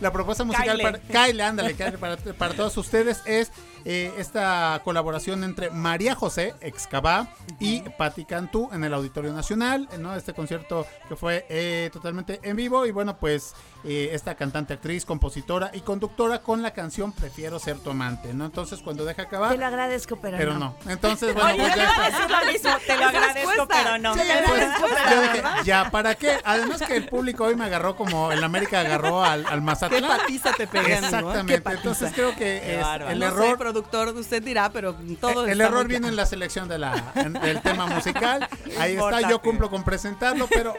la propuesta musical para, Kyle, ándale, para, para todos ustedes es eh, esta colaboración entre María José, excavá, y Patti Cantú en el Auditorio Nacional, ¿no? Este concierto que fue eh, totalmente en vivo y bueno, pues eh, esta cantante, actriz, compositora y conductora con la canción Prefiero ser tu amante, ¿no? Entonces cuando deja acabar, Te lo agradezco, pero, pero no. Entonces, <laughs> bueno, Oye, pues ya está. decir lo mismo, te lo <laughs> agradezco, pero no. Sí, Te lo pues, agradezco, pero yo dije, <laughs> ya, ¿para qué? Además que el público hoy me agarró como el América agarró al, al ¿Qué Mazatlán. patiza te pegan? ¿no? Exactamente. ¿Qué patiza? Entonces creo que Qué es el no error. Productor, usted dirá, pero todo el está error viene en la selección de la, en- del tema musical. <laughs> Ahí está, yo cumplo con presentarlo, pero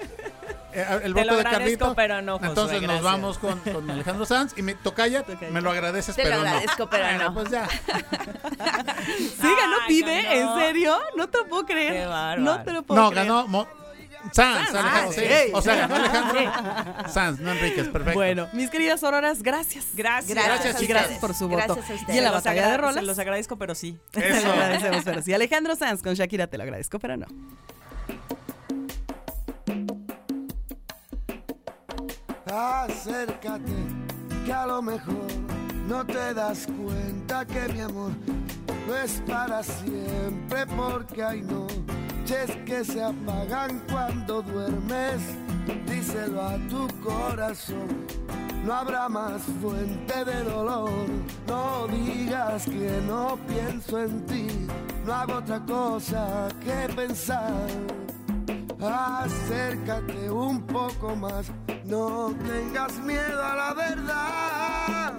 eh, el voto lo de Carlito. pero no, Josué, Entonces nos gracias. vamos con, con Alejandro Sanz y me tocaya, me lo agradeces, Te lo pero no. agradezco, pero Bueno, no. Pues ya. Sí, ganó Ay, Pide, ganó. ¿en serio? No te lo puedo creer. Qué no te lo puedo No, creer. ganó Mo- Sanz, Sanz, Alejandro, ah, sí. sí. O sea, ganó Alejandro Sanz, no Enríquez, perfecto. Bueno, mis queridas auroras, gracias. Gracias. Gracias, y chicas. gracias por su voto. Gracias a ustedes. Y en la batalla de rolas. Se los agradezco, pero sí. Te <laughs> lo agradecemos, pero sí. Alejandro Sanz con Shakira te lo agradezco, pero no. Acércate, que a lo mejor no te das cuenta que mi amor no es para siempre, porque hay noches que se apagan cuando duermes. Díselo a tu corazón, no habrá más fuente de dolor. No digas que no pienso en ti, no hago otra cosa que pensar. Acércate un poco más, no tengas miedo a la verdad.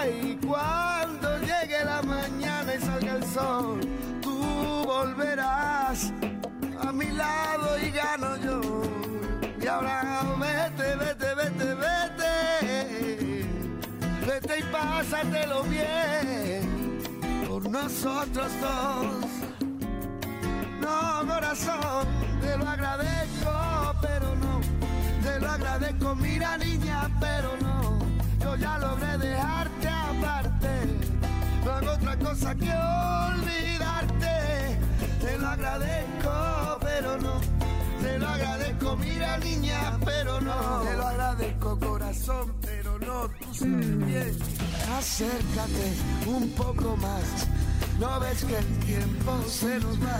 hay. cuando llegue la mañana y salga el sol, volverás a mi lado y gano yo. Y ahora vete, vete, vete, vete. Vete y pásatelo bien por nosotros dos. No, corazón, te lo agradezco, pero no. Te lo agradezco, mira niña, pero no. Yo ya logré dejarte aparte. No hago otra cosa que olvidarte. Te lo agradezco, pero no. Te lo agradezco, mira niña, pero no. Te lo agradezco, corazón, pero no. Tú sabes bien. Acércate un poco más. No ves que el tiempo se nos va.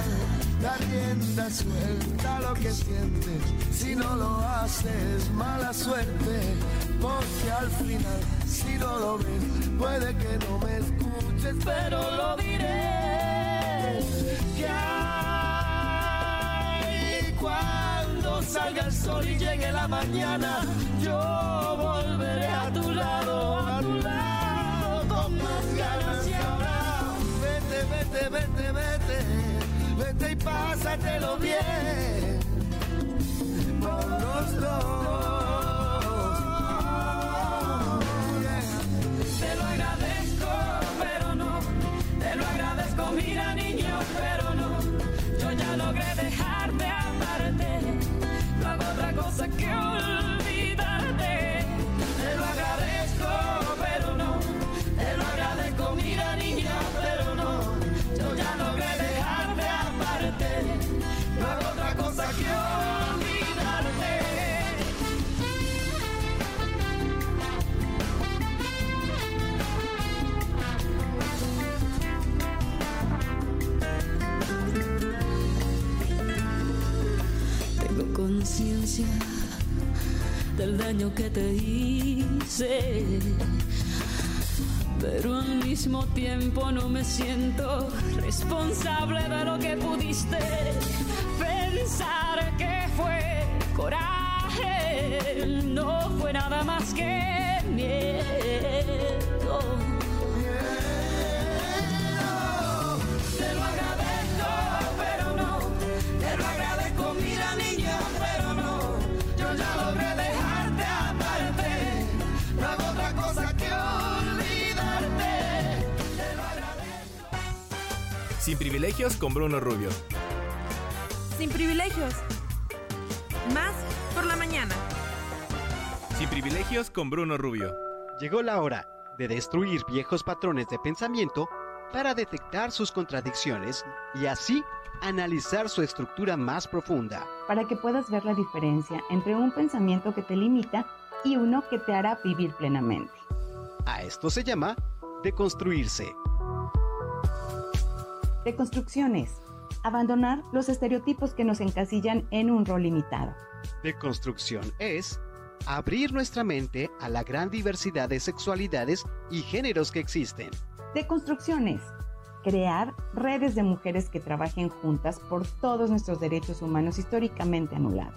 La rienda suelta lo que sientes. Si no lo haces, mala suerte. Porque al final, si no lo ves, puede que no me escuches, pero lo diré. Que cuando salga el sol y llegue la mañana, yo volveré a tu lado, a tu lado, con más ganas y ahora. Vete, vete, vete, vete, vete y pásatelo bien. Los dos. Conciencia del daño que te hice, pero al mismo tiempo no me siento responsable de lo que pudiste pensar que fue coraje, no fue nada más que miedo. Te lo agradezco, pero no. Te lo agradezco, mira niña. Yo ya logré dejarte aparte. No hago otra cosa que olvidarte. Te lo agradezco. Sin privilegios con Bruno Rubio. Sin privilegios. Más por la mañana. Sin privilegios con Bruno Rubio. Llegó la hora de destruir viejos patrones de pensamiento para detectar sus contradicciones y así analizar su estructura más profunda. para que puedas ver la diferencia entre un pensamiento que te limita y uno que te hará vivir plenamente. A esto se llama deconstruirse. Deconstrucciones. Abandonar los estereotipos que nos encasillan en un rol limitado. Deconstrucción es abrir nuestra mente a la gran diversidad de sexualidades y géneros que existen. Deconstrucciones. Crear redes de mujeres que trabajen juntas por todos nuestros derechos humanos históricamente anulados.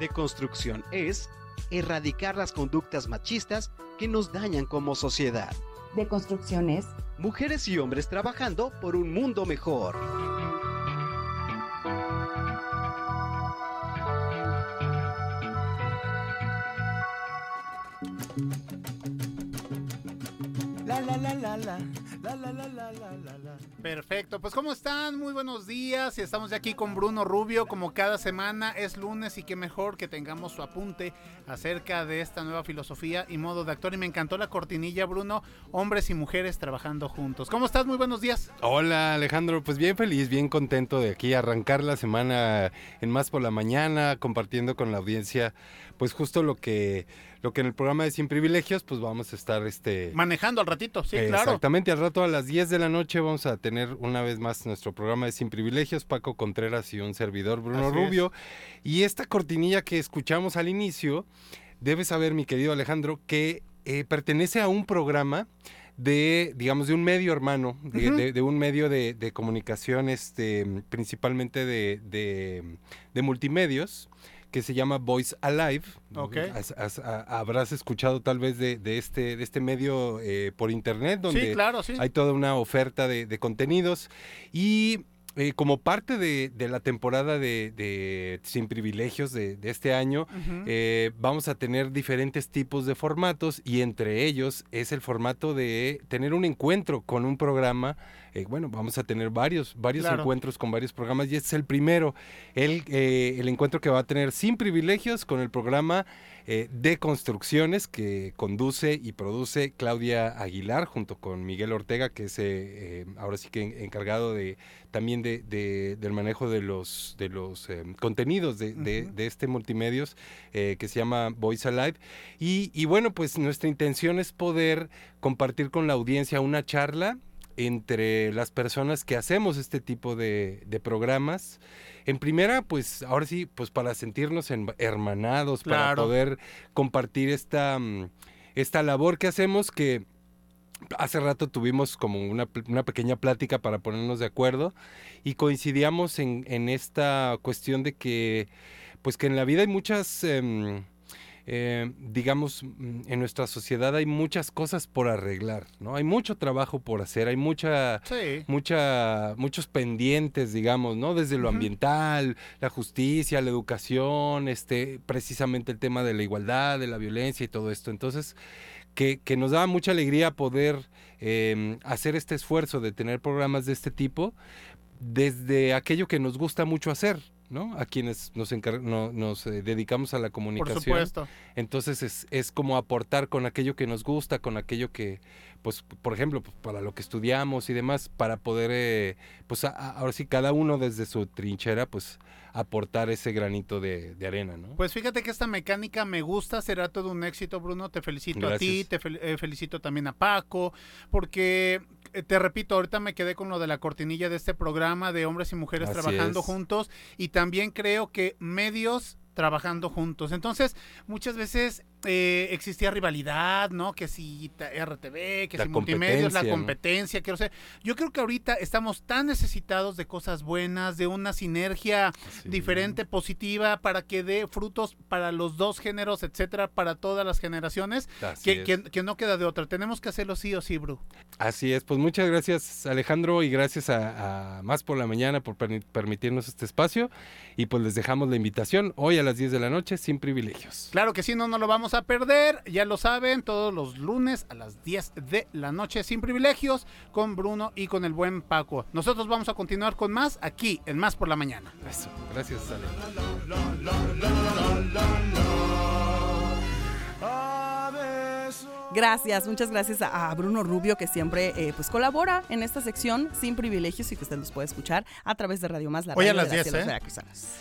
Deconstrucción es erradicar las conductas machistas que nos dañan como sociedad. Deconstrucciones. Mujeres y hombres trabajando por un mundo mejor. La la la la la, la la la la la. Perfecto, pues ¿cómo están? Muy buenos días y estamos ya aquí con Bruno Rubio como cada semana es lunes y qué mejor que tengamos su apunte acerca de esta nueva filosofía y modo de actuar y me encantó la cortinilla Bruno, hombres y mujeres trabajando juntos. ¿Cómo estás? Muy buenos días. Hola Alejandro, pues bien feliz, bien contento de aquí arrancar la semana en Más por la Mañana, compartiendo con la audiencia pues justo lo que lo que en el programa de Sin Privilegios pues vamos a estar este Manejando al ratito, sí, eh, claro. Exactamente, al rato a las 10 de la noche vamos a tener una vez más nuestro programa de Sin Privilegios, Paco Contreras y un servidor Bruno Así es. Rubio. Y esta cortinilla que escuchamos al inicio, debes saber, mi querido Alejandro, que eh, pertenece a un programa de, digamos, de un medio hermano, de, Ujú. de- de un medio de, de comunicación, este, principalmente de, de- de multimedios, que se llama Voice Alive. Ok. Has- has- a- habrás escuchado tal vez de, de este, de este medio eh, por internet, donde claro, sí. hay toda una oferta de, de contenidos. Y eh, como parte de, de la temporada de, de Sin Privilegios de, de este año, eh, vamos a tener diferentes tipos de formatos y entre ellos es el formato de tener un encuentro con un programa. Eh, bueno, vamos a tener varios, varios Claro. encuentros con varios programas y este es el primero, el, eh, el encuentro que va a tener Sin Privilegios con el programa eh, de construcciones que conduce y produce Claudia Aguilar junto con Miguel Ortega, que es ahora sí que en- encargado de también de, de- del manejo de los de los contenidos de, de- este multimedios eh, que se llama Voice Alive. Y, y bueno, pues nuestra intención es poder compartir con la audiencia una charla entre las personas que hacemos este tipo de, de programas. En primera, pues ahora sí, pues para sentirnos en- hermanados, para poder compartir esta, mm, esta labor que hacemos que hace rato tuvimos como una, una pequeña plática para ponernos de acuerdo y coincidíamos en, en esta cuestión de que pues que en la vida hay muchas em, eh, digamos mm, en nuestra sociedad hay muchas cosas por arreglar no hay mucho trabajo por hacer hay mucha Sí. mucha muchos pendientes digamos no desde lo ambiental la justicia la educación este precisamente el tema de la igualdad de la violencia y todo esto. Entonces que, que nos da mucha alegría poder eh, hacer este esfuerzo de tener programas de este tipo desde aquello que nos gusta mucho hacer, ¿no? A quienes nos, encar- no- nos eh, dedicamos a la comunicación. supuesto. Entonces es, es como aportar con aquello que nos gusta, con aquello que, pues, por ejemplo, pues, para lo que estudiamos y demás, para poder, eh, pues, a- a- ahora sí, cada uno desde su trinchera, pues, aportar ese granito de, de arena, ¿no? Pues fíjate que esta mecánica me gusta, será todo un éxito, Bruno. Te felicito a ti, te fel- eh, felicito también a Paco, porque eh, te repito, ahorita me quedé con lo de la cortinilla de este programa de hombres y mujeres Así trabajando es. juntos y también creo que medios trabajando juntos. Entonces, muchas veces eh, existía rivalidad, ¿no? Que si RTV, que La si multimedios, la competencia, ¿no? quiero sé. Yo creo que ahorita estamos tan necesitados de cosas buenas, de una sinergia diferente, positiva, para que dé frutos para los dos géneros, etcétera, para todas las generaciones, que, es. que- que no queda de otra. Tenemos que hacerlo sí o sí, Bru. Así es, pues muchas gracias Alejandro y gracias a, a Más por la Mañana por permi- permitirnos este espacio y pues les dejamos la invitación hoy a las 10 de la noche sin privilegios. Claro que sí, no nos lo vamos a perder, ya lo saben, todos los lunes a las 10 de la noche sin privilegios con Bruno y con el buen Paco. Nosotros vamos a continuar con más aquí en Más por la Mañana. Eso, gracias Ale. Gracias, muchas gracias a, a Bruno Rubio que siempre eh, pues colabora en esta sección sin privilegios y que usted los puede escuchar a través de Radio Más, la Hoy a las de 10, cielos ¿eh?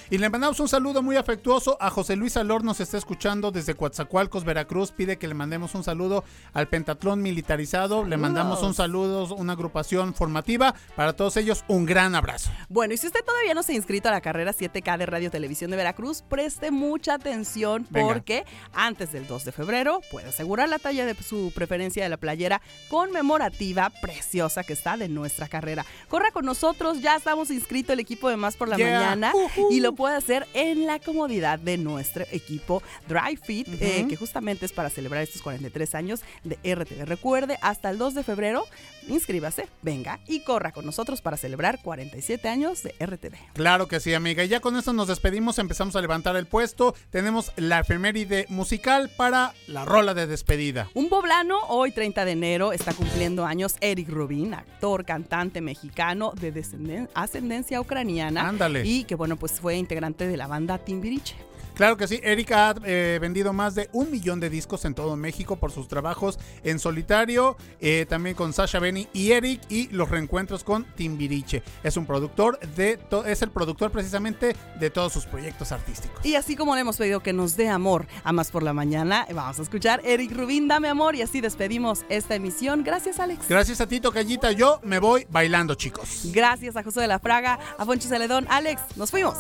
Y le mandamos un saludo muy afectuoso a José Luis Alor, nos está escuchando desde Coatzacoalcos, Veracruz. Pide que le mandemos un saludo al Pentatlón Militarizado. Le mandamos un saludo, una agrupación formativa. Para todos ellos, un gran abrazo. Bueno, y si usted todavía no se ha inscrito a la carrera 7K de Radio Televisión de Veracruz, preste mucha atención Venga. porque antes del 2 de febrero puede asegurar la talla de su preferencia de la playera conmemorativa preciosa que está de nuestra carrera. Corra con nosotros, ya estamos inscrito el equipo de Más por la Yeah. Mañana y lo puede hacer en la comodidad de nuestro equipo Dry Fit, eh, que justamente es para celebrar estos 43 años de RTV. Recuerde, hasta el 2 de febrero, inscríbase, venga y corra con nosotros para celebrar 47 años de RTV. Claro que sí, amiga. Y ya con esto nos despedimos, empezamos a levantar el puesto. Tenemos la efeméride musical para la rola de despedida. Un un poblano, hoy 30 de enero, está cumpliendo años Eric Rubin, actor, cantante mexicano de ascendencia ucraniana. Ándale. Y que bueno, pues fue integrante de la banda Timbiriche. Claro que sí, Erika ha eh, vendido más de un millón de discos en todo México por sus trabajos en solitario, eh, también con Sasha Benny y Eric y los reencuentros con Timbiriche. Es un productor de, es el productor precisamente de todos sus proyectos artísticos. Y así como le hemos pedido que nos dé amor a más por la mañana, vamos a escuchar Eric Rubin, dame amor y así despedimos esta emisión. Gracias, Alex. Gracias a ti, Tocallita, yo me voy bailando, chicos. Gracias a José de la Fraga, a Fonchi Celedón, Alex, nos fuimos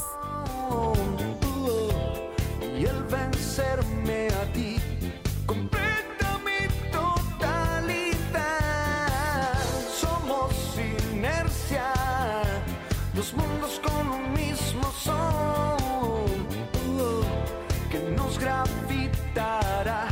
y el vencerme a ti completa mi totalidad. Somos inercia, dos mundos con un mismo sol uh, que nos gravitará.